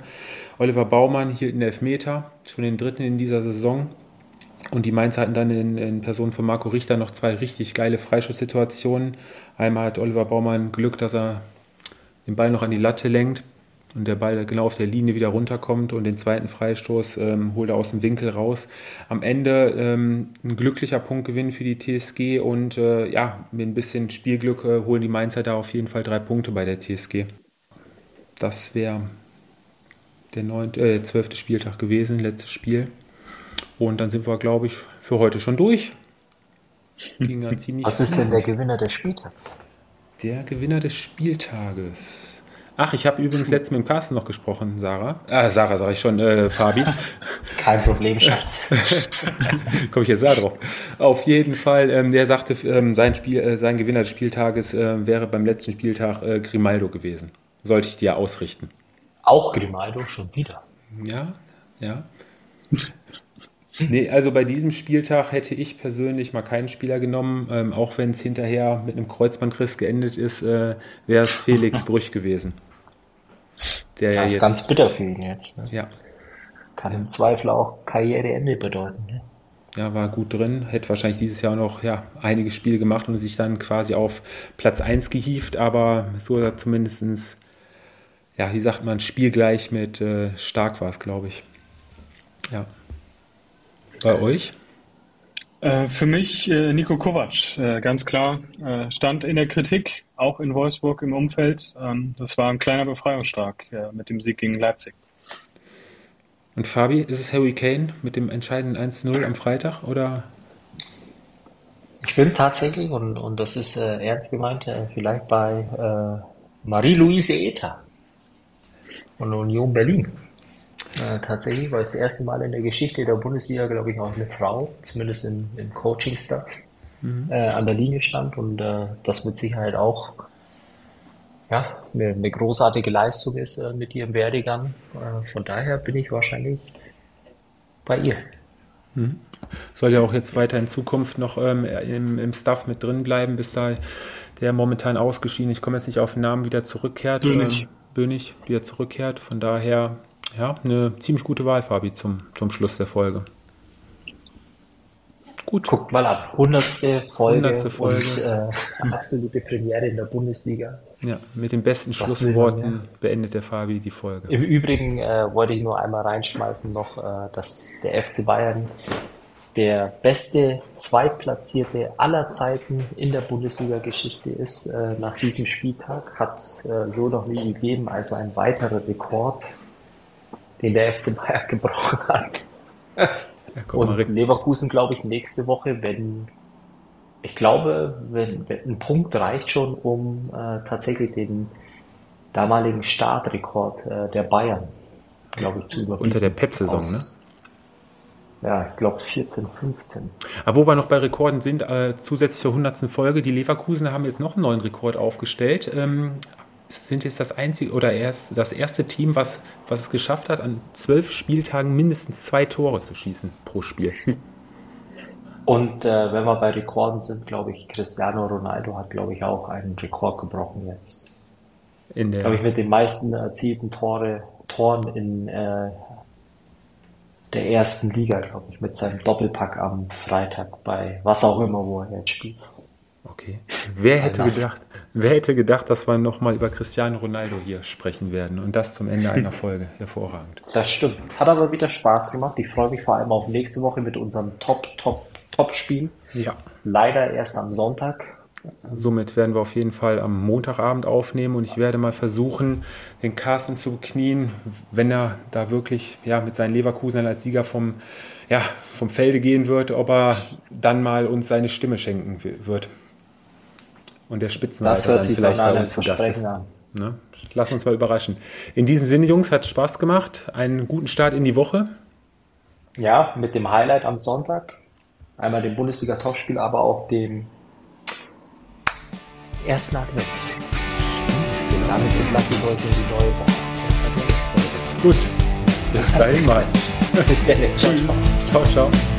[SPEAKER 1] Oliver Baumann hielt einen Elfmeter, schon den dritten in dieser Saison. Und die Mainzer hatten dann in, in Person von Marco Richter noch zwei richtig geile Freischusssituationen. Einmal hat Oliver Baumann Glück, dass er den Ball noch an die Latte lenkt und der Ball genau auf der Linie wieder runterkommt und den zweiten Freistoß ähm, holt er aus dem Winkel raus. Am Ende ähm, ein glücklicher Punktgewinn für die TSG und äh, ja, mit ein bisschen Spielglück äh, holen die Mainzer da auf jeden Fall drei Punkte bei der TSG. Das wäre der neunte, äh, zwölfte Spieltag gewesen, letztes Spiel. Und dann sind wir, glaube ich, für heute schon durch.
[SPEAKER 3] Was ist denn der Gewinner des Spieltags?
[SPEAKER 1] Der Gewinner des Spieltages. Ach, ich habe übrigens letztens mit dem Carsten noch gesprochen, Sarah. Ah, Sarah sage ich schon, äh, Fabi.
[SPEAKER 3] Kein Problem, Schatz.
[SPEAKER 1] Komme ich jetzt da drauf. Auf jeden Fall, ähm, der sagte, ähm, sein, Spiel, äh, sein Gewinner des Spieltages äh, wäre beim letzten Spieltag äh, Grimaldo gewesen. Sollte ich dir ausrichten.
[SPEAKER 3] Auch Grimaldo schon wieder.
[SPEAKER 1] Ja, ja. Nee, also bei diesem Spieltag hätte ich persönlich mal keinen Spieler genommen, ähm, auch wenn es hinterher mit einem Kreuzbandriss geendet ist, äh, wäre es Felix Brüch gewesen.
[SPEAKER 3] Der das ist jetzt, ganz bitter für ihn jetzt.
[SPEAKER 1] Ne? Ja.
[SPEAKER 3] Kann im Zweifel auch Karriereende bedeuten. Ne?
[SPEAKER 1] Ja, war gut drin, hätte wahrscheinlich dieses Jahr noch ja, einige Spiele gemacht und sich dann quasi auf Platz 1 gehievt, aber so zumindest, ja, wie sagt man, spielgleich mit äh, Stark war es, glaube ich. Ja. Bei euch?
[SPEAKER 2] Äh, für mich äh, Nico Kovac, äh, ganz klar, stand in der Kritik, auch in Wolfsburg im Umfeld. Ähm, das war ein kleiner Befreiungsschlag mit dem Sieg gegen Leipzig.
[SPEAKER 1] Und Fabi, ist es Harry Kane mit dem entscheidenden 1-0 am Freitag oder?
[SPEAKER 3] Ich finde tatsächlich, und, und das ist äh, ernst gemeint, äh, vielleicht bei äh, Marie-Louise Eta von Union Berlin. Äh, tatsächlich war es das erste Mal in der Geschichte der Bundesliga, glaube ich, auch eine Frau, zumindest im, im Coaching-Staff, mhm. äh, an der Linie stand und äh, das mit Sicherheit auch ja, eine, eine großartige Leistung ist äh, mit ihrem Werdegang. Äh, von daher bin ich wahrscheinlich bei ihr.
[SPEAKER 1] Mhm. Soll ja auch jetzt weiter in Zukunft noch ähm, im, im Staff mit drin bleiben, bis da der momentan ausgeschieden, ich komme jetzt nicht auf den Namen, wieder zurückkehrt.
[SPEAKER 2] Bönig.
[SPEAKER 1] Ähm, Bönig wieder zurückkehrt. Von daher ja, eine ziemlich gute Wahl, Fabi, zum, zum Schluss der Folge.
[SPEAKER 3] Gut. Guckt mal ab. Hundertste Folge,
[SPEAKER 1] 100. Folge.
[SPEAKER 3] und äh, absolute Premiere in der Bundesliga.
[SPEAKER 1] Ja, mit den besten Schlussworten ja. beendet der Fabi die Folge.
[SPEAKER 3] Im Übrigen äh, wollte ich nur einmal reinschmeißen noch, äh, dass der FC Bayern der beste Zweitplatzierte aller Zeiten in der Bundesliga-Geschichte ist. Äh, nach diesem Spieltag hat es äh, so noch nie gegeben, also ein weiterer Rekord den der FC Bayern gebrochen hat. Ja, und mal, Leverkusen, glaube ich, nächste Woche, wenn, ich glaube, wenn, wenn ein Punkt reicht schon, um äh, tatsächlich den damaligen Startrekord äh, der Bayern, glaube ich, zu überbieten.
[SPEAKER 1] Unter der Pep-Saison, ne?
[SPEAKER 3] Ja, ich glaube 14, 15.
[SPEAKER 1] Aber wo wir noch bei Rekorden sind, äh, zusätzlich zur 100. Folge, die Leverkusen haben jetzt noch einen neuen Rekord aufgestellt. Ähm, sind jetzt das einzige oder erst das erste Team, was, was es geschafft hat, an zwölf Spieltagen mindestens zwei Tore zu schießen pro Spiel.
[SPEAKER 3] Und äh, wenn wir bei Rekorden sind, glaube ich, Cristiano Ronaldo hat, glaube ich, auch einen Rekord gebrochen jetzt. In der glaube ich, mit den meisten erzielten Tore, Toren in äh, der ersten Liga, glaube ich, mit seinem Doppelpack am Freitag bei was auch immer, wo er jetzt spielt.
[SPEAKER 1] Okay. Wer hätte gedacht, wer hätte gedacht, dass wir nochmal über Cristiano Ronaldo hier sprechen werden und das zum Ende einer Folge. Hervorragend.
[SPEAKER 3] Das stimmt. Hat aber wieder Spaß gemacht. Ich freue mich vor allem auf nächste Woche mit unserem Top, Top, Top-Spiel.
[SPEAKER 1] Ja.
[SPEAKER 3] Leider erst am Sonntag.
[SPEAKER 1] Somit werden wir auf jeden Fall am Montagabend aufnehmen und ich werde mal versuchen, den Carsten zu beknien, wenn er da wirklich ja, mit seinen Leverkusen als Sieger vom, ja, vom Felde gehen wird, ob er dann mal uns seine Stimme schenken wird und der Spitzenreiter dann vielleicht bei uns zu Gast ist. Ne? Lass uns mal überraschen. In diesem Sinne, Jungs, hat Spaß gemacht. Einen guten Start in die Woche.
[SPEAKER 3] Ja, mit dem Highlight am Sonntag. Einmal dem Bundesliga-Topspiel, aber auch dem ersten Advent. Genau. Damit entlasse ich heute in die neue Woche.
[SPEAKER 1] Gut, bis dahin mal.
[SPEAKER 3] bis dann. Ciao, ciao. ciao. ciao.